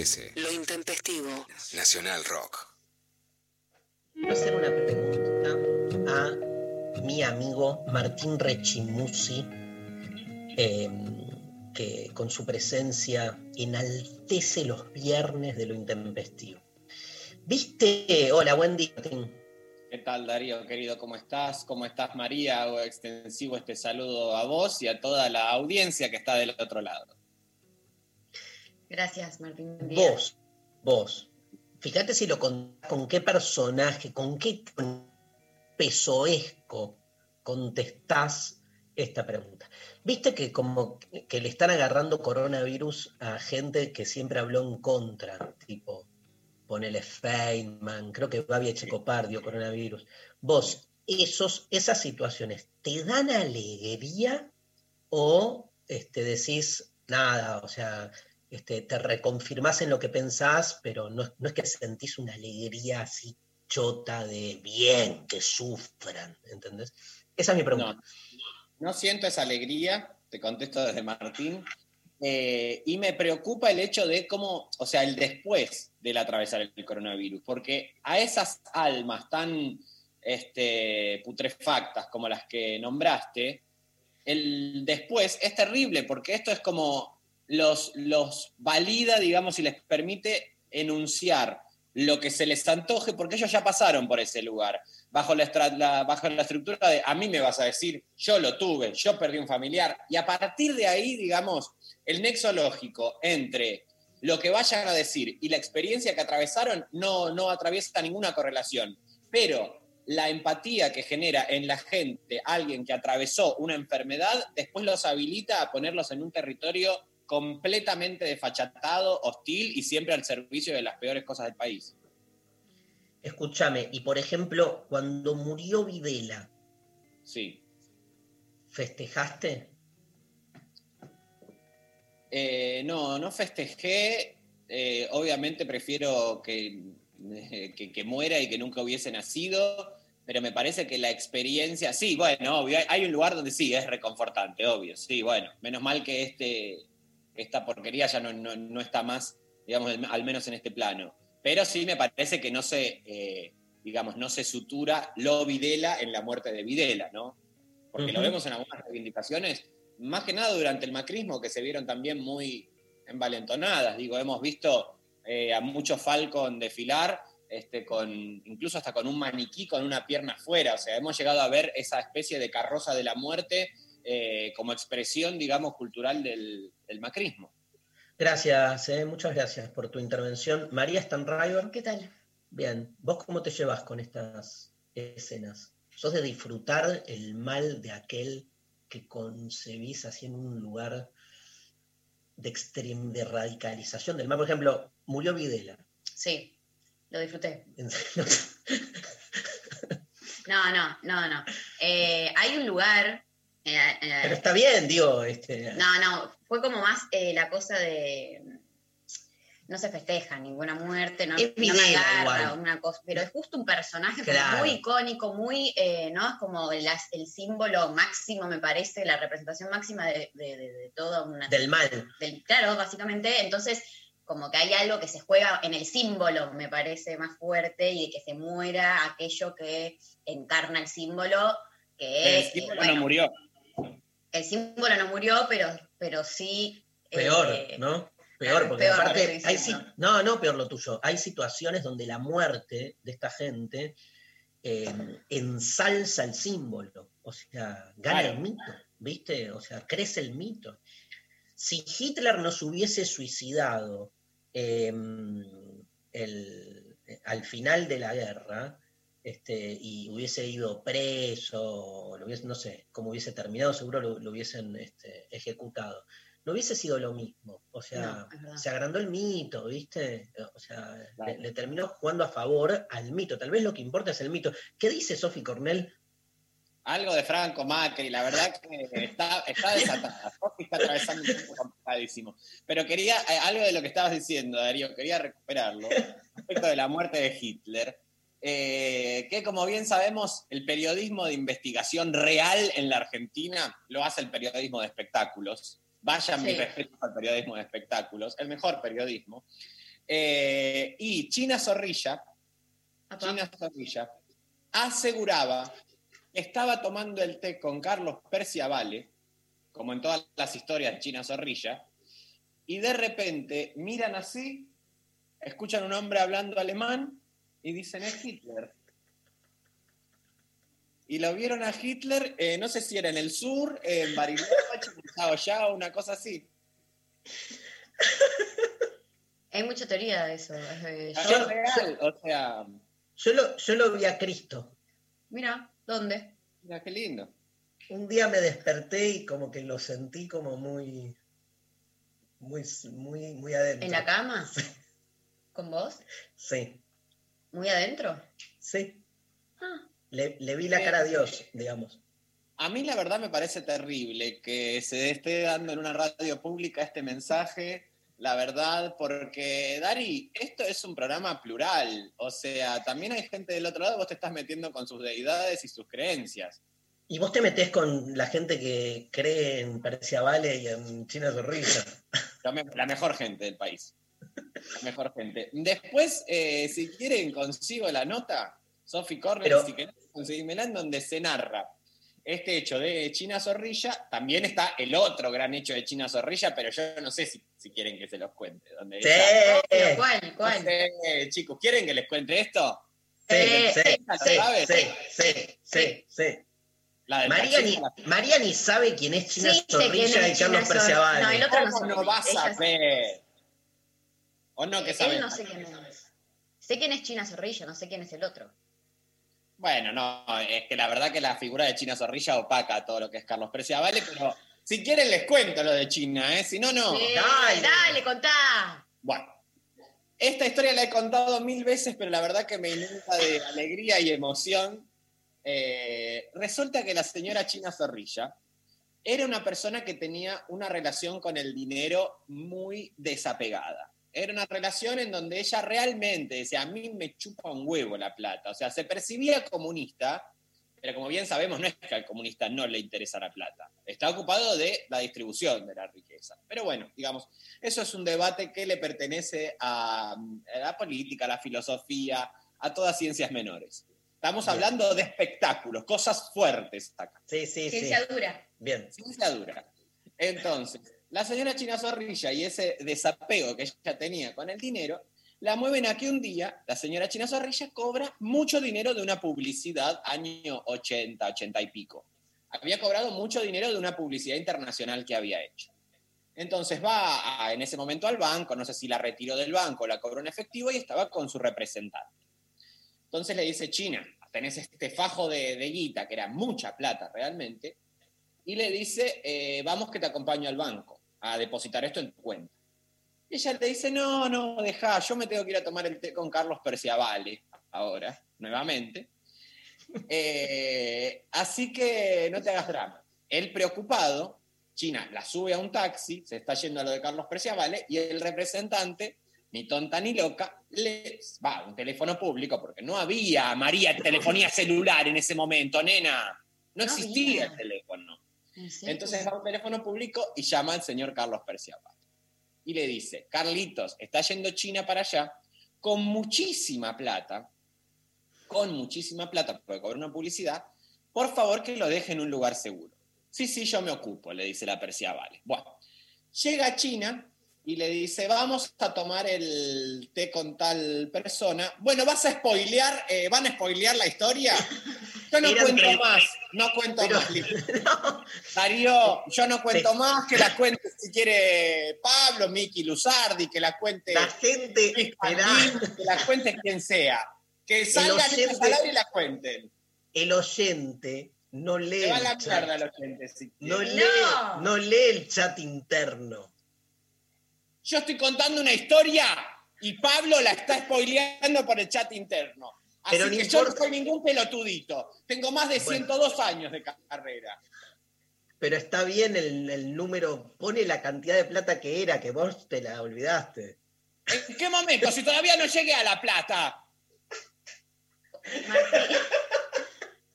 13. Lo intempestivo. Nacional Rock. Quiero hacer una pregunta a mi amigo Martín Rechimusi, eh, que con su presencia enaltece los viernes de lo intempestivo. ¿Viste? Hola, buen día, Martín. ¿Qué tal, Darío, querido? ¿Cómo estás? ¿Cómo estás, María? Hago extensivo este saludo a vos y a toda la audiencia que está del otro lado. Gracias, Martín. Vos, vos, fíjate si lo con, con qué personaje, con qué pesoesco contestás esta pregunta. Viste que como que le están agarrando coronavirus a gente que siempre habló en contra, tipo, ponele Feynman, creo que Babi Echecopardio, coronavirus. Vos, esos, esas situaciones, ¿te dan alegría o este, decís nada, o sea, este, te reconfirmás en lo que pensás, pero no, no es que sentís una alegría así chota de bien, que sufran, ¿entendés? Esa es mi pregunta. No, siento esa alegría, te contesto desde Martín, eh, y me preocupa el hecho de cómo, o sea, el después del atravesar el coronavirus, porque a esas almas tan este, putrefactas como las que nombraste, el después es terrible, porque esto es como los, los valida, digamos, y les permite enunciar lo que se les antoje, porque ellos ya pasaron por ese lugar, bajo la, bajo la estructura de a mí me vas a decir, yo lo tuve, yo perdí un familiar, y a partir de ahí, digamos, el nexo lógico entre lo que vayan a decir y la experiencia que atravesaron no, no atraviesa ninguna correlación, pero la empatía que genera en la gente alguien que atravesó una enfermedad, después los habilita a ponerlos en un territorio completamente desfachatado, hostil y siempre al servicio de las peores cosas del país. Escúchame, y por ejemplo, cuando murió Videla, Sí. ¿festejaste? Eh, no, no festejé. Eh, obviamente prefiero que, que, que muera y que nunca hubiese nacido, pero me parece que la experiencia, sí, bueno, obvio, hay- hay un lugar donde sí, es reconfortante, obvio, sí, bueno, menos mal que este, esta porquería ya no, no- no está más, digamos, al- menos en este plano. Pero sí me parece que no se, eh, digamos, no se sutura lo Videla en la muerte de Videla, ¿no? Porque lo vemos en algunas reivindicaciones, más que nada durante el macrismo, que se vieron también muy envalentonadas. Digo, hemos visto eh, a muchos Falcon desfilar, este, con, incluso hasta con un maniquí con una pierna afuera. O sea, hemos llegado a ver esa especie de carroza de la muerte eh, como expresión, digamos, cultural del, del macrismo. Gracias, eh, muchas gracias por tu intervención. María Stanriver, ¿Qué tal? bien, ¿vos cómo te llevas con estas escenas? ¿Sos de disfrutar el mal de aquel que concebís así en un lugar de, de radicalización del mal? Por ejemplo, murió Videla. Sí, lo disfruté. En serio. No, no, no, no. Eh, hay un lugar. Eh, eh, Pero está bien, digo, este, no, no, fue como más eh, la cosa de. No se festeja ninguna muerte, no, Es no me agarra una cosa, pero es justo un personaje Claro. muy icónico, muy, eh, ¿no? Es como las- el símbolo máximo, me parece, la representación máxima de, de, de- de toda una del mal. del- claro, básicamente, entonces como que hay algo que se juega en el símbolo, me parece más fuerte, y de que se muera aquello que encarna el símbolo, que El es... eh, símbolo bueno, no murió. El símbolo no murió, pero, pero sí... Peor, eh, ¿no? Peor, porque peor aparte hay no, no peor lo tuyo. Hay situaciones donde la muerte de esta gente eh, ensalza el símbolo. O sea, gana el mito. ¿viste? O sea, crece el mito. Si Hitler no se hubiese suicidado em, el- al final de la guerra, este, y hubiese ido preso, lo hubiese- no sé, cómo hubiese terminado, seguro lo, lo hubiesen este, ejecutado. No hubiese sido lo mismo. O sea, No, se agrandó el mito, ¿viste? O sea, le, le terminó jugando a favor al mito. Tal vez lo que importa es el mito. ¿Qué dice Sophie Cornell? Algo de Franco Macri, la verdad que está, está desatada. Sofi está atravesando un tiempo complicadísimo. Pero quería, eh, algo de lo que estabas diciendo, Darío, quería recuperarlo, respecto de la muerte de Hitler. Eh, que como bien sabemos, el periodismo de investigación real en la Argentina lo hace el periodismo de espectáculos. Vayan mis Sí. respetos al periodismo de espectáculos, el mejor periodismo. Eh, y China Zorrilla. China Zorrilla, aseguraba que estaba tomando el té con Carlos Perciavale, como en todas las historias de China Zorrilla, y de repente miran así, escuchan un hombre hablando alemán y dicen es Hitler. Y lo vieron a Hitler, eh, no sé si era en el sur, en Bariloche, en Sao Yao, una cosa así. Hay mucha teoría de eso. Es Yo- real, o sea, Yo lo, yo lo vi a Cristo. Mira, ¿dónde? mira qué lindo. Un día me desperté y como que lo sentí como muy, muy, muy, muy adentro. ¿En la cama? ¿Con vos? Sí, ¿Muy adentro? sí. Ah, Le, le vi la cara a Dios, digamos. A mí la verdad me parece terrible que se esté dando en una radio pública este mensaje, la verdad, porque Dari, esto es un programa plural, o sea, también hay gente del otro lado, vos te estás metiendo con sus deidades y sus creencias. Y vos te metés con la gente que cree en Persia Vale y en China Zorrilla. La, me- la mejor gente del país. La mejor gente. Después, eh, si quieren, consigo la nota, Sophie Cornell, Pero- si querés, conseguímela en donde se narra este hecho de China Zorrilla. También está el otro gran hecho de China Zorrilla, pero yo no sé si, si quieren que se los cuente. Donde ella- Sí, ¿cuál? ¿Cuál? No sé, chicos, ¿quieren que les cuente esto? sí, Eh, sí, sí, sí, ¿sabes? sí, sí, sí, sí. La María ni. María ni sabe quién es China Sí, Zorrilla y Carlos Perciavale. No, el otro no ¿Cómo sé no quién vas a Ella ver? ¿O no que sabes? Él no sé quién es. Sé quién es China Zorrilla, no sé quién es el otro. Bueno, no, es que la verdad que la figura de China Zorrilla opaca todo lo que es Carlos Preciavale, pero si quieren les cuento lo de China, ¿eh? Si no, no. Sí, dale. dale, contá. Bueno, esta historia la he contado mil veces, pero la verdad que me inunda de alegría y emoción. Eh, resulta que la señora China Zorrilla era una persona que tenía una relación con el dinero muy desapegada. Era una relación en donde ella realmente decía, a mí me chupa un huevo la plata. O sea, se percibía comunista, pero como bien sabemos, no es que al comunista no le interesa la plata. Está ocupado de la distribución de la riqueza. Pero bueno, digamos, eso es un debate que le pertenece a, a la política, a la filosofía, a todas ciencias menores. Estamos Bien. hablando de espectáculos, cosas fuertes acá. Sí, sí, sí. Ciencia dura. Bien. Ciencia dura. Entonces, la señora China Zorrilla y ese desapego que ella tenía con el dinero, la mueven a que un día la señora China Zorrilla cobra mucho dinero de una publicidad año 80, 80 y pico. Había cobrado mucho dinero de una publicidad internacional que había hecho. Entonces va a- en ese momento al banco, no sé si la retiró del banco, la cobró en efectivo y estaba con su representante. Entonces le dice, China, tenés este fajo de, de guita, que era mucha plata realmente, y le dice, eh, vamos que te acompaño al banco a depositar esto en tu cuenta. Y ella le dice, no, no, deja, yo me tengo que ir a tomar el té con Carlos Perciavale ahora, nuevamente. Eh, así que no te hagas drama. Él preocupado, China la sube a un taxi, se está yendo a lo de Carlos Perciavale, y el representante, ni tonta ni loca, le va a un teléfono público, porque no había, María, telefonía celular en ese momento, nena. No No existía había. el teléfono. Entonces va a un teléfono público y llama al señor Carlos Perciabal. Y le dice, Carlitos, está yendo China para allá con muchísima plata, con muchísima plata, porque cobra una publicidad, por favor que lo deje en un lugar seguro. Sí, sí, yo me ocupo, le dice la Perciabal. Bueno, llega a China y le dice, vamos a tomar el té con tal persona. Bueno, ¿vas a spoilear, eh, van a spoilear la historia? Yo no cuento más, no cuento Pero- más. Lili. No, Darío, yo no cuento Sí. más, que la cuente si quiere Pablo, Miki Luzardi, que la cuente la gente, Pandín, que la cuente quien sea. Que salgan oyente- y la cuenten. el oyente no lee, Se va a el la mierda oyentes. si no, lee, No. no lee el chat interno. Yo estoy contando una historia y Pablo la está spoileando por el chat interno. Así Pero no que yo no soy ningún pelotudito. Tengo más de Bueno. 102 años de carrera. Pero está bien el, el número, pone la cantidad de plata que era, que vos te la olvidaste. ¿En qué momento? Si todavía no llegué a La Plata. Martín,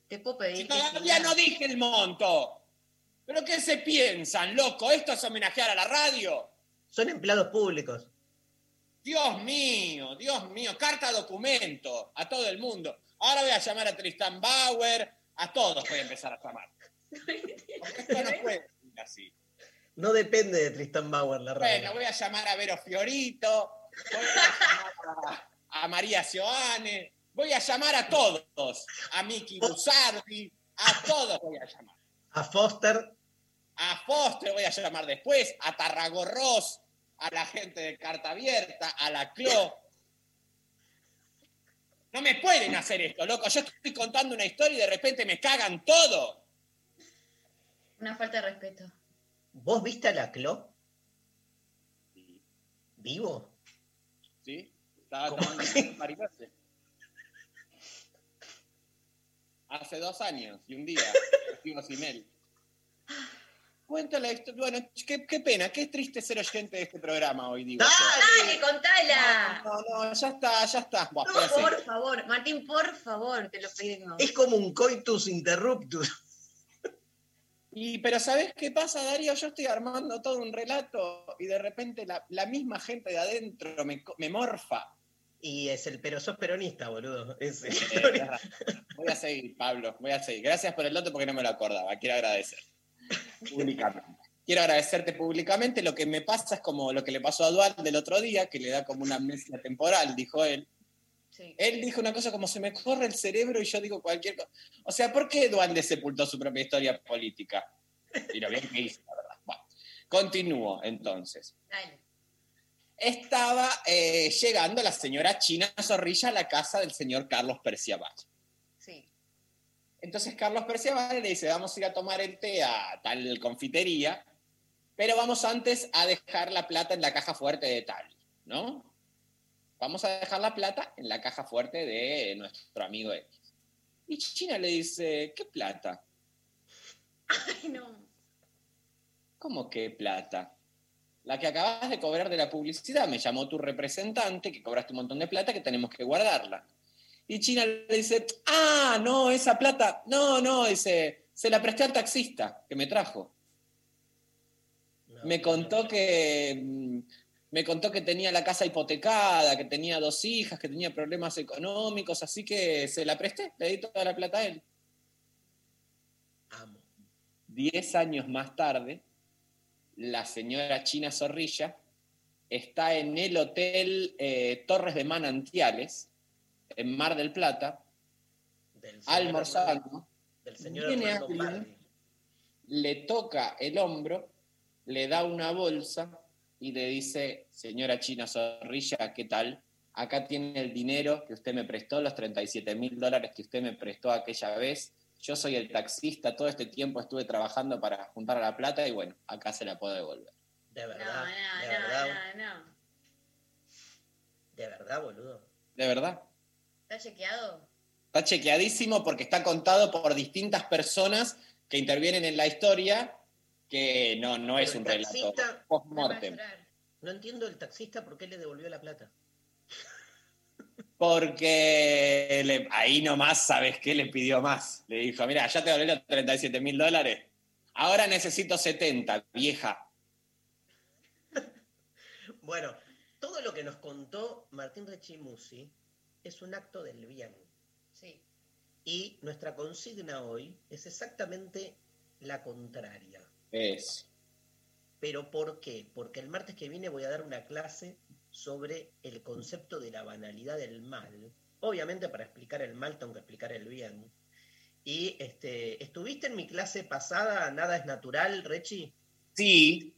te puedo pedir Si todavía no dije el monto. ¿Pero qué se piensan, loco? ¿Esto es homenajear a la radio? Son empleados públicos. Dios mío, Dios mío. Carta documento a todo el mundo. Ahora voy a llamar a Tristan Bauer. A todos voy a empezar a llamar. Porque esto no puede ser así. No depende de Tristan Bauer la radio. Bueno, voy a llamar a Vero Fiorito, voy a llamar a, a María Sioane, voy a llamar a todos, a Miki Busardi, a todos voy a llamar. A Foster, A Foster voy a llamar después, a Tarragorros, a la gente de Carta Abierta, a la CLO. No me pueden hacer esto, loco. Yo estoy contando una historia y de repente me cagan todo. Una falta de respeto. ¿vos viste a la Clo? ¿Vivo? ¿Sí? Estaba ¿Cómo tomando un mariposa. Hace dos años y un día. Estuvo sin él. Cuenta la historia. Bueno, qué, qué pena, qué triste ser oyente de este programa hoy, digo. yo. ¡Dale, contala! No, no, ya está, ya está. Buah, por favor, Martín, por favor, te lo pedimos. Es como un coitus interruptus. Y, pero ¿sabés qué pasa, Darío? Yo estoy armando todo un relato y de repente la, la misma gente de adentro me, morfa. Y es el, pero sos peronista, boludo. Es Eh, voy a seguir, Pablo, voy a seguir. Gracias por el dato porque no me lo acordaba. Quiero agradecer. Públicamente. Quiero agradecerte públicamente. Lo que me pasa es como lo que le pasó a Dual del otro día, que le da como una amnesia temporal, dijo él. Sí. Él dijo una cosa como se me corre el cerebro y yo digo cualquier cosa. O sea, ¿por qué Dualde sepultó su propia historia política? Y lo bien que hizo, la verdad. Bueno, continúo entonces. Dale. Estaba eh, llegando la señora China Zorrilla a la casa del señor Carlos Perciabal. Entonces Carlos Perciabal le dice, vamos a ir a tomar el té a tal confitería, pero vamos antes a dejar la plata en la caja fuerte de tal, ¿no? Vamos a dejar la plata en la caja fuerte de nuestro amigo X. Y China le dice, ¿qué plata? Ay, no. ¿Cómo qué plata? La que acabas de cobrar de la publicidad. Me llamó tu representante, que cobraste un montón de plata, que tenemos que guardarla. Y China le dice, ah, no, esa plata, no, no, dice, se la presté al taxista que me trajo. No, Me contó que mm, me contó que tenía la casa hipotecada, que tenía dos hijas, que tenía problemas económicos, así que se la presté, le di toda la plata a él. Amo. Diez años más tarde, la señora China Zorrilla está en el hotel eh, Torres de Manantiales, en Mar del Plata, Del almorzando, Del señor Viene alguien. Le toca el hombro, le da una bolsa y le dice, señora China Zorrilla, ¿qué tal? Acá tiene el dinero que usted me prestó, los 37 mil dólares que usted me prestó aquella vez. Yo soy el taxista, todo este tiempo estuve trabajando para juntar la plata y bueno, acá se la puedo devolver. De No, verdad. de no, verdad. no, no, no. De verdad, boludo. ¿De verdad? ¿Está chequeado? Está chequeadísimo porque está contado por distintas personas que intervienen en la historia, que no, no es un el relato post-mortem. llorar. No entiendo el taxista por qué le devolvió la plata. Porque le- ahí nomás, ¿sabes qué? Le pidió más. Le dijo, mira, ya te doblé los 37 mil dólares. Ahora necesito 70, vieja. Bueno, todo lo que nos contó Martín Rechimusi es un acto del bien. Sí. Y nuestra consigna hoy es exactamente la contraria. Es. ¿Pero por qué? Porque el martes que viene voy a dar una clase sobre el concepto de la banalidad del mal. Obviamente para explicar el mal tengo que explicar el bien. Y este, ¿estuviste en mi clase pasada, Nada es Natural, Rechi? Sí,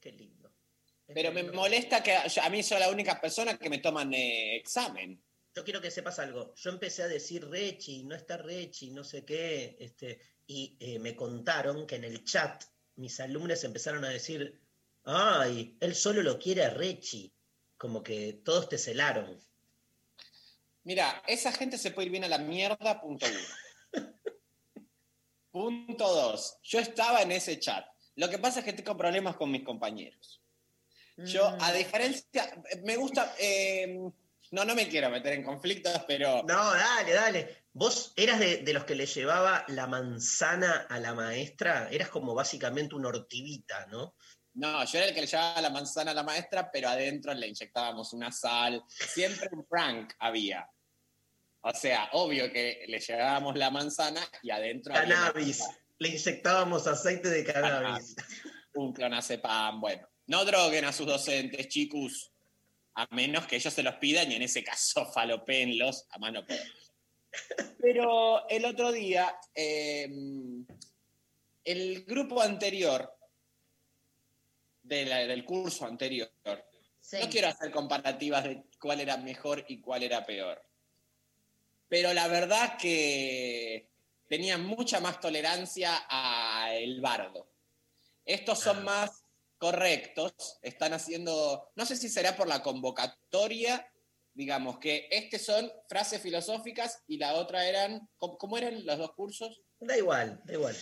Qué lindo. Es pero me lindo. molesta que yo- a mí soy la única persona que me toman eh, examen. Yo quiero que sepas algo. Yo empecé a decir Rechi, no está Rechi, no sé qué, este, y eh, me contaron que en el chat mis alumnos empezaron a decir, ay, él solo lo quiere a Rechi, como que todos te celaron. Mira, esa gente se puede ir bien a la mierda, punto uno. punto dos. Yo estaba en ese chat. Lo que pasa es que tengo problemas con mis compañeros. Yo, Mm. a diferencia, me gusta. eh, no, no me quiero meter en conflictos, pero. No, dale, dale. Vos eras de, de los que le llevaba la manzana a la maestra, eras como básicamente una ortivita, ¿no? No, yo era el que le llevaba la manzana a la maestra, pero adentro le inyectábamos una sal. Siempre un prank había. O sea, obvio que le llevábamos la manzana y adentro Cannabis. Le inyectábamos aceite de cannabis. un clonazepam. Bueno, no droguen a sus docentes, chicos, a menos que ellos se los pidan y en ese caso falopénlos a mano poder. Pero el otro día, eh, el grupo anterior, de la- del curso anterior, Sí. no quiero hacer comparativas de cuál era mejor y cuál era peor. Pero la verdad que tenían mucha más tolerancia al bardo. Estos son Ah. más correctos, están haciendo, no sé si será por la convocatoria, digamos que este son frases filosóficas y la otra eran, ¿cómo, cómo eran los dos cursos? Da igual, da igual.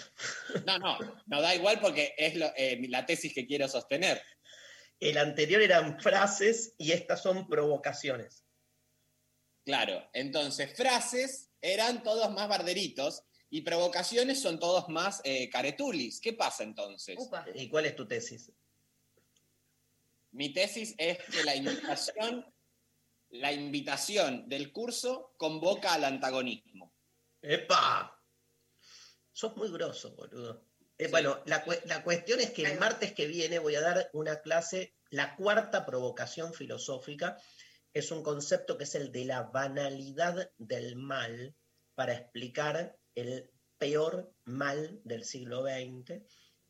No, no, no da igual porque es lo- eh, la tesis que quiero sostener. El anterior eran frases y estas son provocaciones. Claro, entonces frases eran todos más barderitos y provocaciones son todos más eh, caretulis. ¿Qué pasa entonces? Upa. ¿Y cuál es tu tesis? Mi tesis es que la invitación, la invitación del curso convoca al antagonismo. ¡Epa! Sos muy grosso, boludo. Eh, Sí. Bueno, la, cue- la cuestión es que el martes que viene voy a dar una clase, la cuarta provocación filosófica. Es un concepto que es el de la banalidad del mal para explicar el peor mal del siglo XX,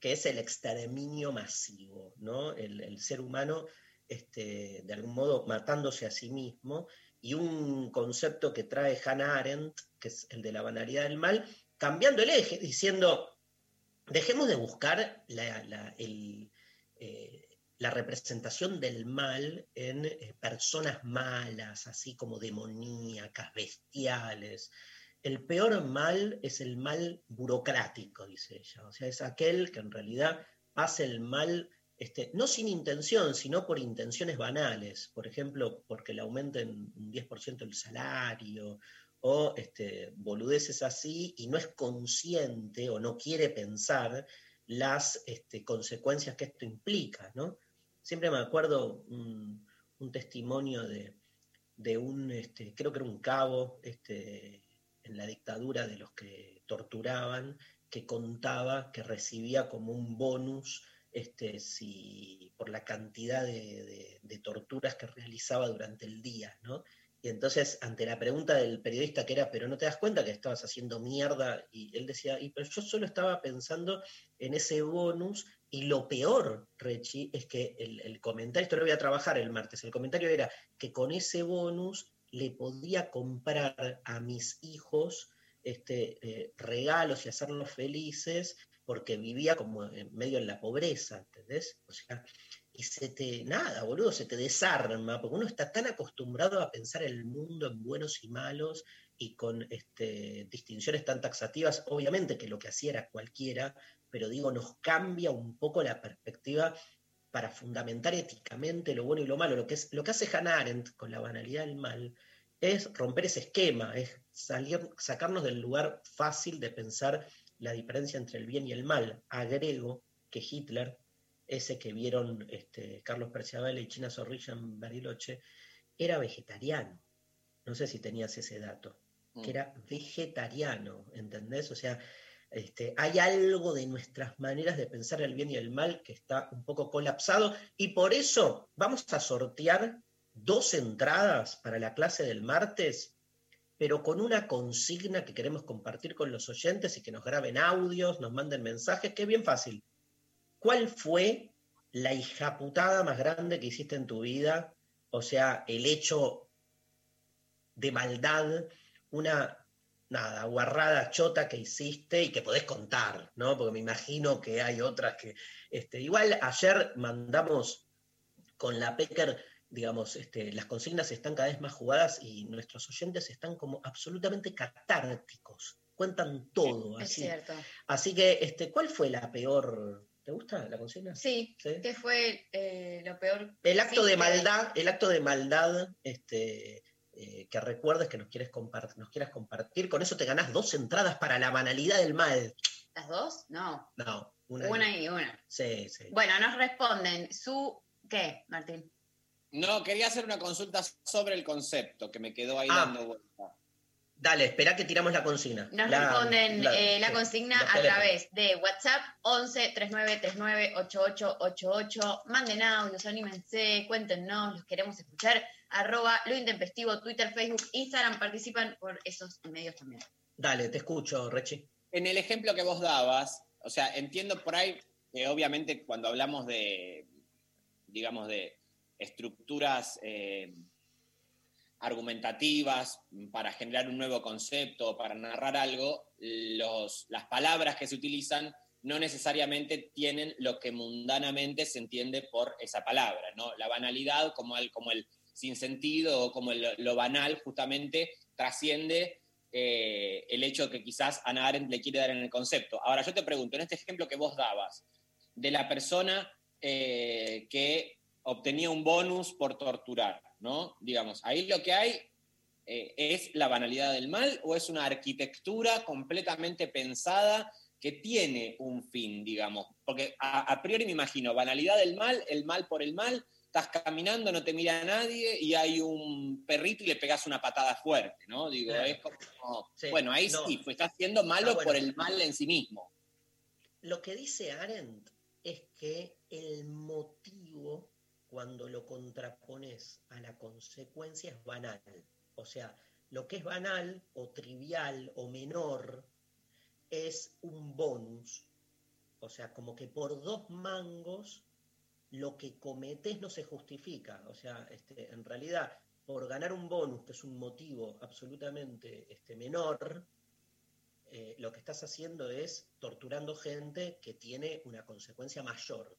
que es el exterminio masivo, ¿no? El, ser humano, este, de algún modo, matándose a sí mismo, y un concepto que trae Hannah Arendt, que es el de la banalidad del mal, cambiando el eje, diciendo, dejemos de buscar la, eh, representación del mal en eh, personas malas, así como demoníacas, bestiales. El peor mal es el mal burocrático, dice ella. O sea, es aquel que en realidad hace el mal, este, no sin intención, sino por intenciones banales. Por ejemplo, porque le aumenten un 10% el salario, o este, boludeces así, y no es consciente o no quiere pensar las este, consecuencias que esto implica, ¿no? Siempre me acuerdo un, un testimonio de, de un, este, creo que era un cabo, este, en la dictadura de los que torturaban, que contaba que recibía como un bonus este, si, por la cantidad de, de- torturas que realizaba durante el día, ¿no? Y entonces, ante la pregunta del periodista que era, pero no te das cuenta que estabas haciendo mierda, y él decía, y pero yo solo estaba pensando en ese bonus, y lo peor, Rechi, es que el, el comentario, esto lo voy a trabajar el martes, el comentario era que con ese bonus le podía comprar a mis hijos este, eh, regalos y hacerlos felices, porque vivía como en medio en la pobreza, ¿entendés? O sea, y se te, nada, boludo, se te desarma, porque uno está tan acostumbrado a pensar el mundo en buenos y malos y con este, distinciones tan taxativas, obviamente que lo que hacía era cualquiera, pero digo, nos cambia un poco la perspectiva para fundamentar éticamente lo bueno y lo malo. Lo que, es, lo que hace Hannah Arendt con la banalidad del mal es romper ese esquema, es salir, sacarnos del lugar fácil de pensar la diferencia entre el bien y el mal. Agrego que Hitler ese que vieron este, Carlos Perciabel y China Zorrilla en Bariloche, era vegetariano. No sé si tenías ese dato, que era vegetariano, ¿entendés? O sea, Este, hay algo de nuestras maneras de pensar el bien y el mal que está un poco colapsado y por eso vamos a sortear dos entradas para la clase del martes, pero con una consigna que queremos compartir con los oyentes y que nos graben audios, nos manden mensajes, que es bien fácil. ¿Cuál fue la hijaputada más grande que hiciste en tu vida? O sea, el hecho de maldad, una nada, guarrada chota que hiciste y que podés contar, ¿no? Porque me imagino que hay otras que. Este, igual ayer mandamos con la Pecker, digamos, este, las consignas están cada vez más jugadas y nuestros oyentes están como absolutamente catárticos. Cuentan todo. Es así. cierto. Así que, este, ¿cuál fue la peor? ¿Te gusta la consigna? Sí, ¿Sí? ¿qué fue eh, lo peor? El acto Sí, de que- maldad, el acto de maldad, este, eh, que recuerdes que nos quieres compart- nos quieras compartir. Con eso te ganás dos entradas para la banalidad del mal. ¿Las dos? No, No, una. una y una. Sí, sí. Bueno, nos responden. Su. ¿Qué, Martín? No, quería hacer una consulta sobre el concepto que me quedó ahí Ah. dando vuelta. Dale, espera que tiramos la consigna. Nos La- responden la- eh, la consigna a través de WhatsApp 11 39 39 8888. Manden audios, anímense, cuéntenos, los queremos escuchar. Arroba lo intempestivo, Twitter, Facebook, Instagram. Participan por esos medios también. Dale, te escucho, Rechi. En el ejemplo que vos dabas, o sea, entiendo por ahí que obviamente cuando hablamos de, digamos, de estructuras eh, argumentativas para generar un nuevo concepto, para narrar algo, los, las palabras que se utilizan no necesariamente tienen lo que mundanamente se entiende por esa palabra, ¿no? La banalidad como el, como el sinsentido o como el- lo banal justamente trasciende eh, el hecho que quizás Ana Arendt le quiere dar en el concepto. Ahora, yo te pregunto, en este ejemplo que vos dabas, de la persona eh, que obtenía un bonus por torturar, ¿no? Digamos, ahí lo que hay eh, es la banalidad del mal o es una arquitectura completamente pensada que tiene un fin, digamos. Porque a, a priori me imagino, banalidad del mal, el mal por el mal, estás caminando, no te mira nadie y hay un perrito y le pegas una patada fuerte, ¿no? Digo, Claro. es como, Sí, bueno, ahí no. sí, pues estás siendo malo Ah, bueno. por el mal en sí mismo. Lo que dice Arendt es que el motivo, cuando lo contrapones a la consecuencia, es banal. O sea, lo que es banal o trivial o menor es un bonus. O sea, como que por dos mangos lo que cometes no se justifica. O sea, este, en realidad, por ganar un bonus, que es un motivo absolutamente este, menor, eh, lo que estás haciendo es torturando gente que tiene una consecuencia mayor.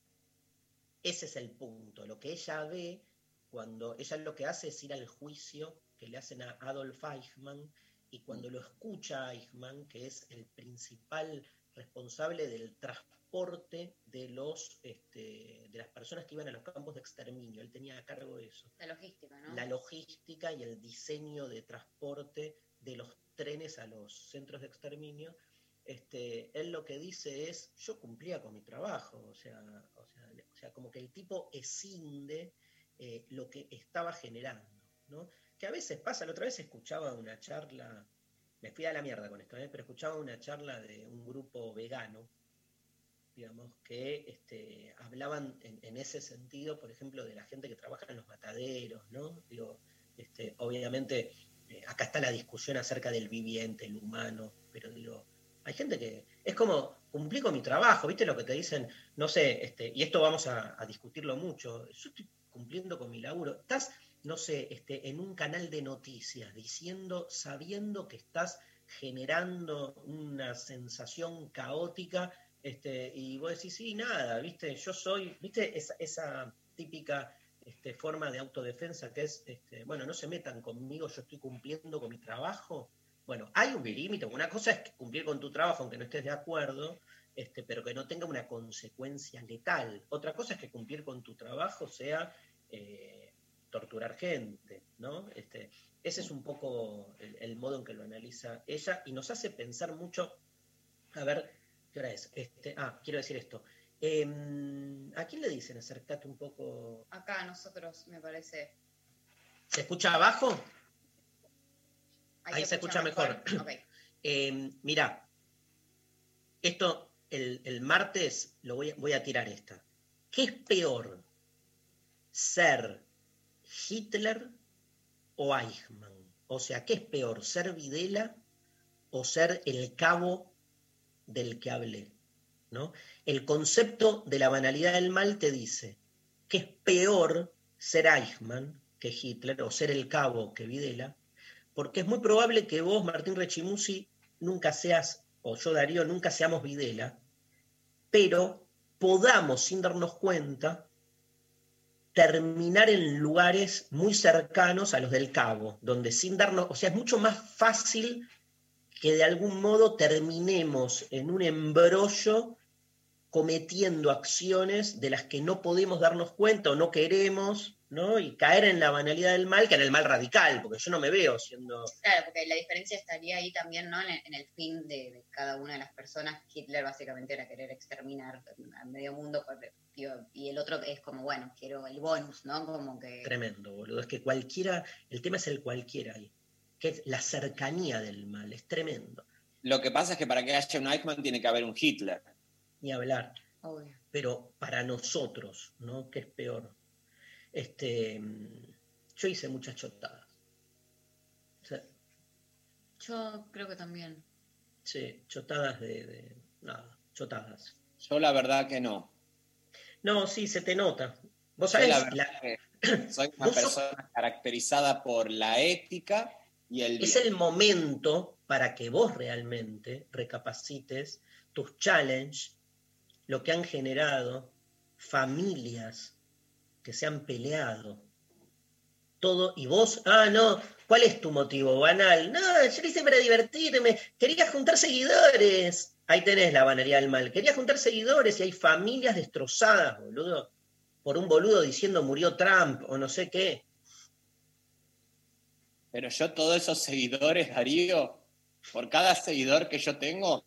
Ese es el punto. Lo que ella ve cuando ella lo que hace es ir al juicio que le hacen a Adolf Eichmann y cuando lo escucha Eichmann, que es el principal responsable del transporte de los este, de las personas que iban a los campos de exterminio, él tenía a cargo de eso La logística, ¿no? la logística y el diseño de transporte de los trenes a los centros de exterminio, este, él lo que dice es, yo cumplía con mi trabajo, o sea, o como que el tipo escinde eh, lo que estaba generando, ¿no? Que a veces pasa, la otra vez escuchaba una charla, me fui a la mierda con esto, ¿eh? pero escuchaba una charla de un grupo vegano, digamos, que este, hablaban en, en ese sentido, por ejemplo, de la gente que trabaja en los mataderos, ¿no? Digo, este, obviamente, eh, acá está la discusión acerca del viviente, el humano, pero digo, hay gente que es como cumplí con mi trabajo, ¿viste lo que te dicen? No sé, este, y esto vamos a, discutirlo mucho. Yo estoy cumpliendo con mi laburo. Estás, no sé, este, en un canal de noticias diciendo, sabiendo que estás generando una sensación caótica, este, y vos decís, sí, nada, viste, yo soy, viste, esa, esa típica este, forma de autodefensa que es, este, bueno, no se metan conmigo, yo estoy cumpliendo con mi trabajo. Bueno, hay un límite, una cosa es cumplir con tu trabajo aunque no estés de acuerdo, este, pero que no tenga una consecuencia letal. Otra cosa es que cumplir con tu trabajo sea eh, torturar gente, ¿no? Este, ese es un poco el, el modo en que lo analiza ella y nos hace pensar mucho, a ver, ¿qué hora es? Este, ah, quiero decir esto. Em, ¿A quién le dicen acercate un poco? Acá nosotros, me parece. ¿Se escucha abajo? Ahí se escucha mejor. Ok. Eh, mirá, esto el, el martes lo voy, a- voy a tirar esta. ¿Qué es peor? ¿Ser Hitler o Eichmann? O sea, ¿qué es peor? ¿Ser Videla o ser el cabo del que hablé? ¿No? El concepto de la banalidad del mal te dice que es peor ser Eichmann que Hitler o ser el cabo que Videla, porque es muy probable que vos, Martín Rechimusi, nunca seas, o yo, Darío, nunca seamos Videla, pero podamos, sin darnos cuenta, terminar en lugares muy cercanos a los del cabo, donde sin darnos, o sea, es mucho más fácil que de algún modo terminemos en un embrollo cometiendo acciones de las que no podemos darnos cuenta o no queremos, ¿no? Y caer en la banalidad del mal, que en el mal radical, porque yo no me veo siendo... Claro, porque la diferencia estaría ahí también, ¿no? En el, en el fin de, de cada una de las personas. Hitler básicamente era querer exterminar a medio mundo, y el otro es como, bueno, quiero el bonus, ¿no? Como que... Tremendo, boludo. Es que cualquiera, el tema es el cualquiera ahí, que es la cercanía del mal, es tremendo. Lo que pasa es que para que haya un Eichmann tiene que haber un Hitler. Ni hablar. Obvio. pero para nosotros, ¿no? ¿Qué es peor? Este, yo hice muchas chotadas. O sea, Yo creo que también. sí, chotadas de, de- nada, chotadas. Yo la verdad que no. No, sí, se te nota. Vos sabés, la la- que soy una sos- persona caracterizada por la ética y el es el momento para que vos realmente recapacites tus challenges, lo que han generado familias que se han peleado. Todo, y vos, ah, no, ¿cuál es tu motivo banal? No, yo lo hice para divertirme, quería juntar seguidores. Ahí tenés la banalidad del mal. Quería juntar seguidores y hay familias destrozadas, boludo, por un boludo diciendo murió Trump o no sé qué. Pero yo todos esos seguidores, Darío, por cada seguidor que yo tengo,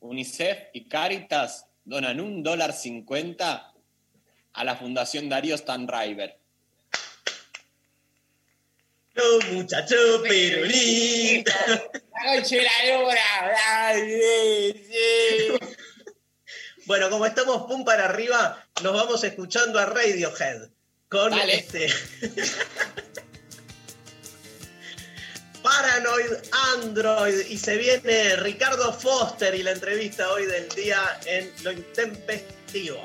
UNICEF y Caritas donan un dólar cincuenta a la Fundación Darío Stanriver. No, muchacho, perulín. Bueno, como estamos pum para arriba, nos vamos escuchando a Radiohead con Dale. este Paranoid Android y se viene Ricardo Foster y la entrevista hoy del día en Lo Intempestivo.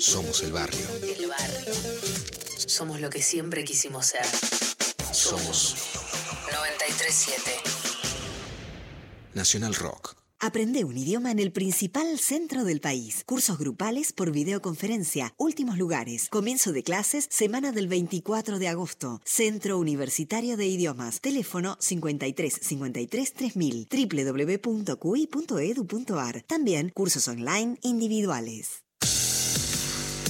Somos el barrio. El barrio. Somos lo que siempre quisimos ser. Somos 937. Nacional Rock. Aprende un idioma en el principal centro del país. Cursos grupales por videoconferencia. Últimos lugares. Comienzo de clases semana del 24 de agosto. Centro Universitario de Idiomas. Teléfono 53 53 3000. www.cui.edu.ar. También cursos online individuales.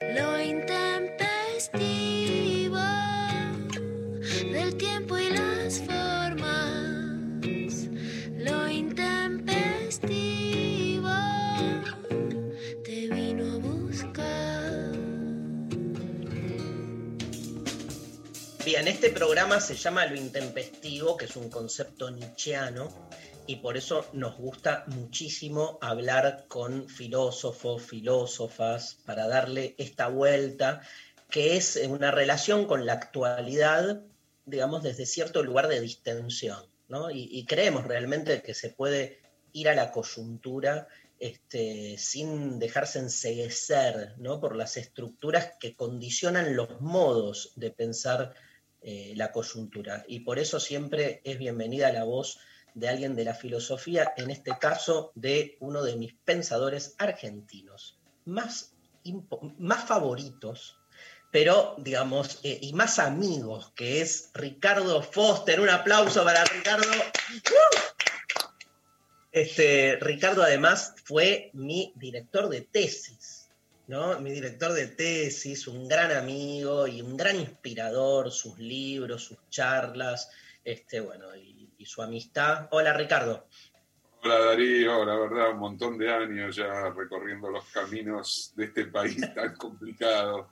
Lo intempestivo Bien, este programa se llama Lo Intempestivo, que es un concepto nietzscheano, y por eso nos gusta muchísimo hablar con filósofos, filósofas, para darle esta vuelta, que es una relación con la actualidad, digamos, desde cierto lugar de distensión, ¿no? Y, y creemos realmente que se puede ir a la coyuntura este, sin dejarse enseguecer ¿no? por las estructuras que condicionan los modos de pensar eh, la coyuntura. Y por eso siempre es bienvenida la voz de alguien de la filosofía, en este caso de uno de mis pensadores argentinos más, más favoritos, pero digamos, eh, y más amigos, que es Ricardo Foster. Un aplauso para Ricardo. ¡Uh! Este, Ricardo además fue mi director de tesis, ¿no? Mi director de tesis, un gran amigo y un gran inspirador, sus libros, sus charlas, este, bueno, y, y su amistad. Hola Ricardo. Hola Darío, la verdad, un montón de años ya recorriendo los caminos de este país tan complicado.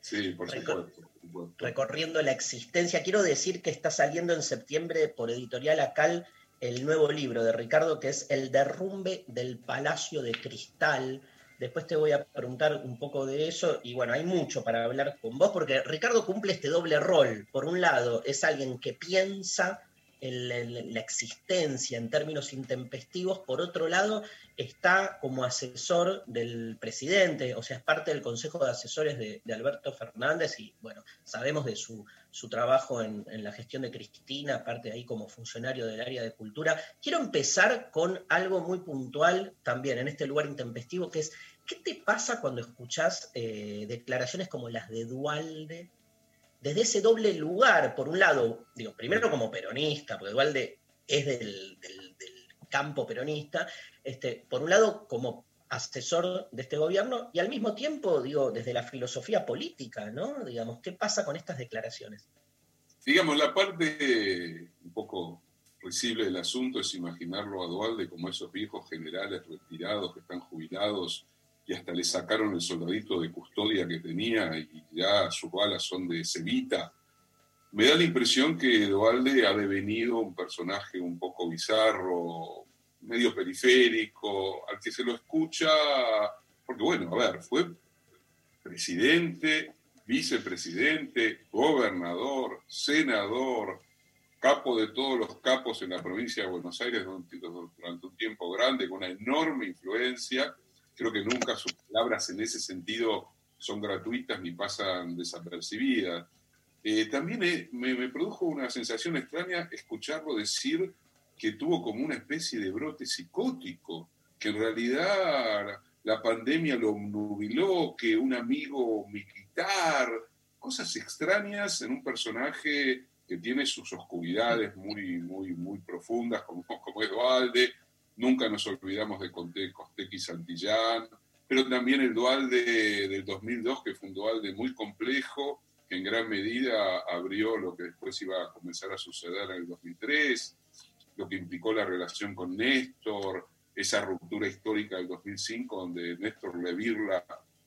Sí, por Recor- supuesto. por supuesto. recorriendo la existencia. Quiero decir que está saliendo en septiembre por Editorial Acal el nuevo libro de Ricardo, que es El derrumbe del Palacio de Cristal. Después te voy a preguntar un poco de eso. Y bueno, hay mucho para hablar con vos, porque Ricardo cumple este doble rol. Por un lado, es alguien que piensa en la, en la existencia en términos intempestivos. Por otro lado, está como asesor del presidente, o sea, es parte del Consejo de Asesores de, de Alberto Fernández y bueno, sabemos de su, su trabajo en, en la gestión de Cristina, aparte ahí como funcionario del área de cultura. Quiero empezar con algo muy puntual también en este lugar intempestivo, que es, ¿qué te pasa cuando escuchás eh, declaraciones como las de Dualde? Desde ese doble lugar, por un lado, digo, primero como peronista, porque Dualde es del, campo peronista, este, por un lado como asesor de este gobierno y al mismo tiempo, digo, desde la filosofía política, ¿no? Digamos, ¿qué pasa con estas declaraciones? Digamos, la parte un poco risible del asunto es imaginarlo a Dualde como esos viejos generales retirados que están jubilados y hasta le sacaron el soldadito de custodia que tenía y ya sus balas son de cevita. Me da la impresión que Dualde ha devenido un personaje un poco bizarro, medio periférico, al que se lo escucha, porque bueno, a ver, fue presidente, vicepresidente, gobernador, senador, capo de todos los capos en la provincia de Buenos Aires durante, un tiempo grande, con una enorme influencia. Creo que nunca sus palabras en ese sentido son gratuitas ni pasan desapercibidas. Eh, también eh, me, me produjo una sensación extraña escucharlo decir que tuvo como una especie de brote psicótico, que en realidad la pandemia lo nubiló, que un amigo militar, cosas extrañas en un personaje que tiene sus oscuridades muy, muy, muy profundas, como, como es Dualde. Nunca nos olvidamos de Costequi Santillán, pero también el Dualde del 2002, que fue un Dualde muy complejo, que en gran medida abrió lo que después iba a comenzar a suceder en el 2003, lo que implicó la relación con Néstor, esa ruptura histórica del 2005, donde Néstor le virla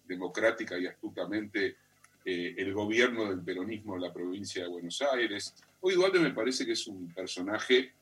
democrática y astutamente eh, el gobierno del peronismo en la provincia de Buenos Aires. Hoy Dualde me parece que es un personaje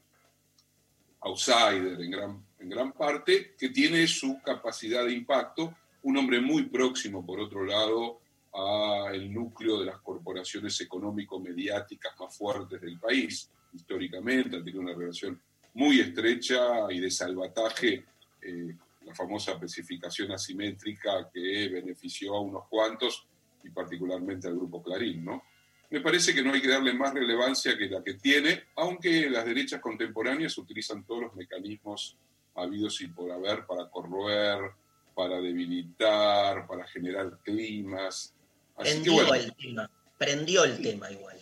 outsider en gran, en gran parte, que tiene su capacidad de impacto, un hombre muy próximo, por otro lado, al núcleo de las corporaciones económico-mediáticas más fuertes del país. Históricamente, ha tenido una relación muy estrecha y de salvataje, eh, la famosa especificación asimétrica que benefició a unos cuantos y particularmente al grupo Clarín, ¿no? Me parece que no hay que darle más relevancia que la que tiene, aunque las derechas contemporáneas utilizan todos los mecanismos habidos y por haber para corroer, para debilitar, para generar climas. Así que Prendió bueno, el tema, prendió el tema igual.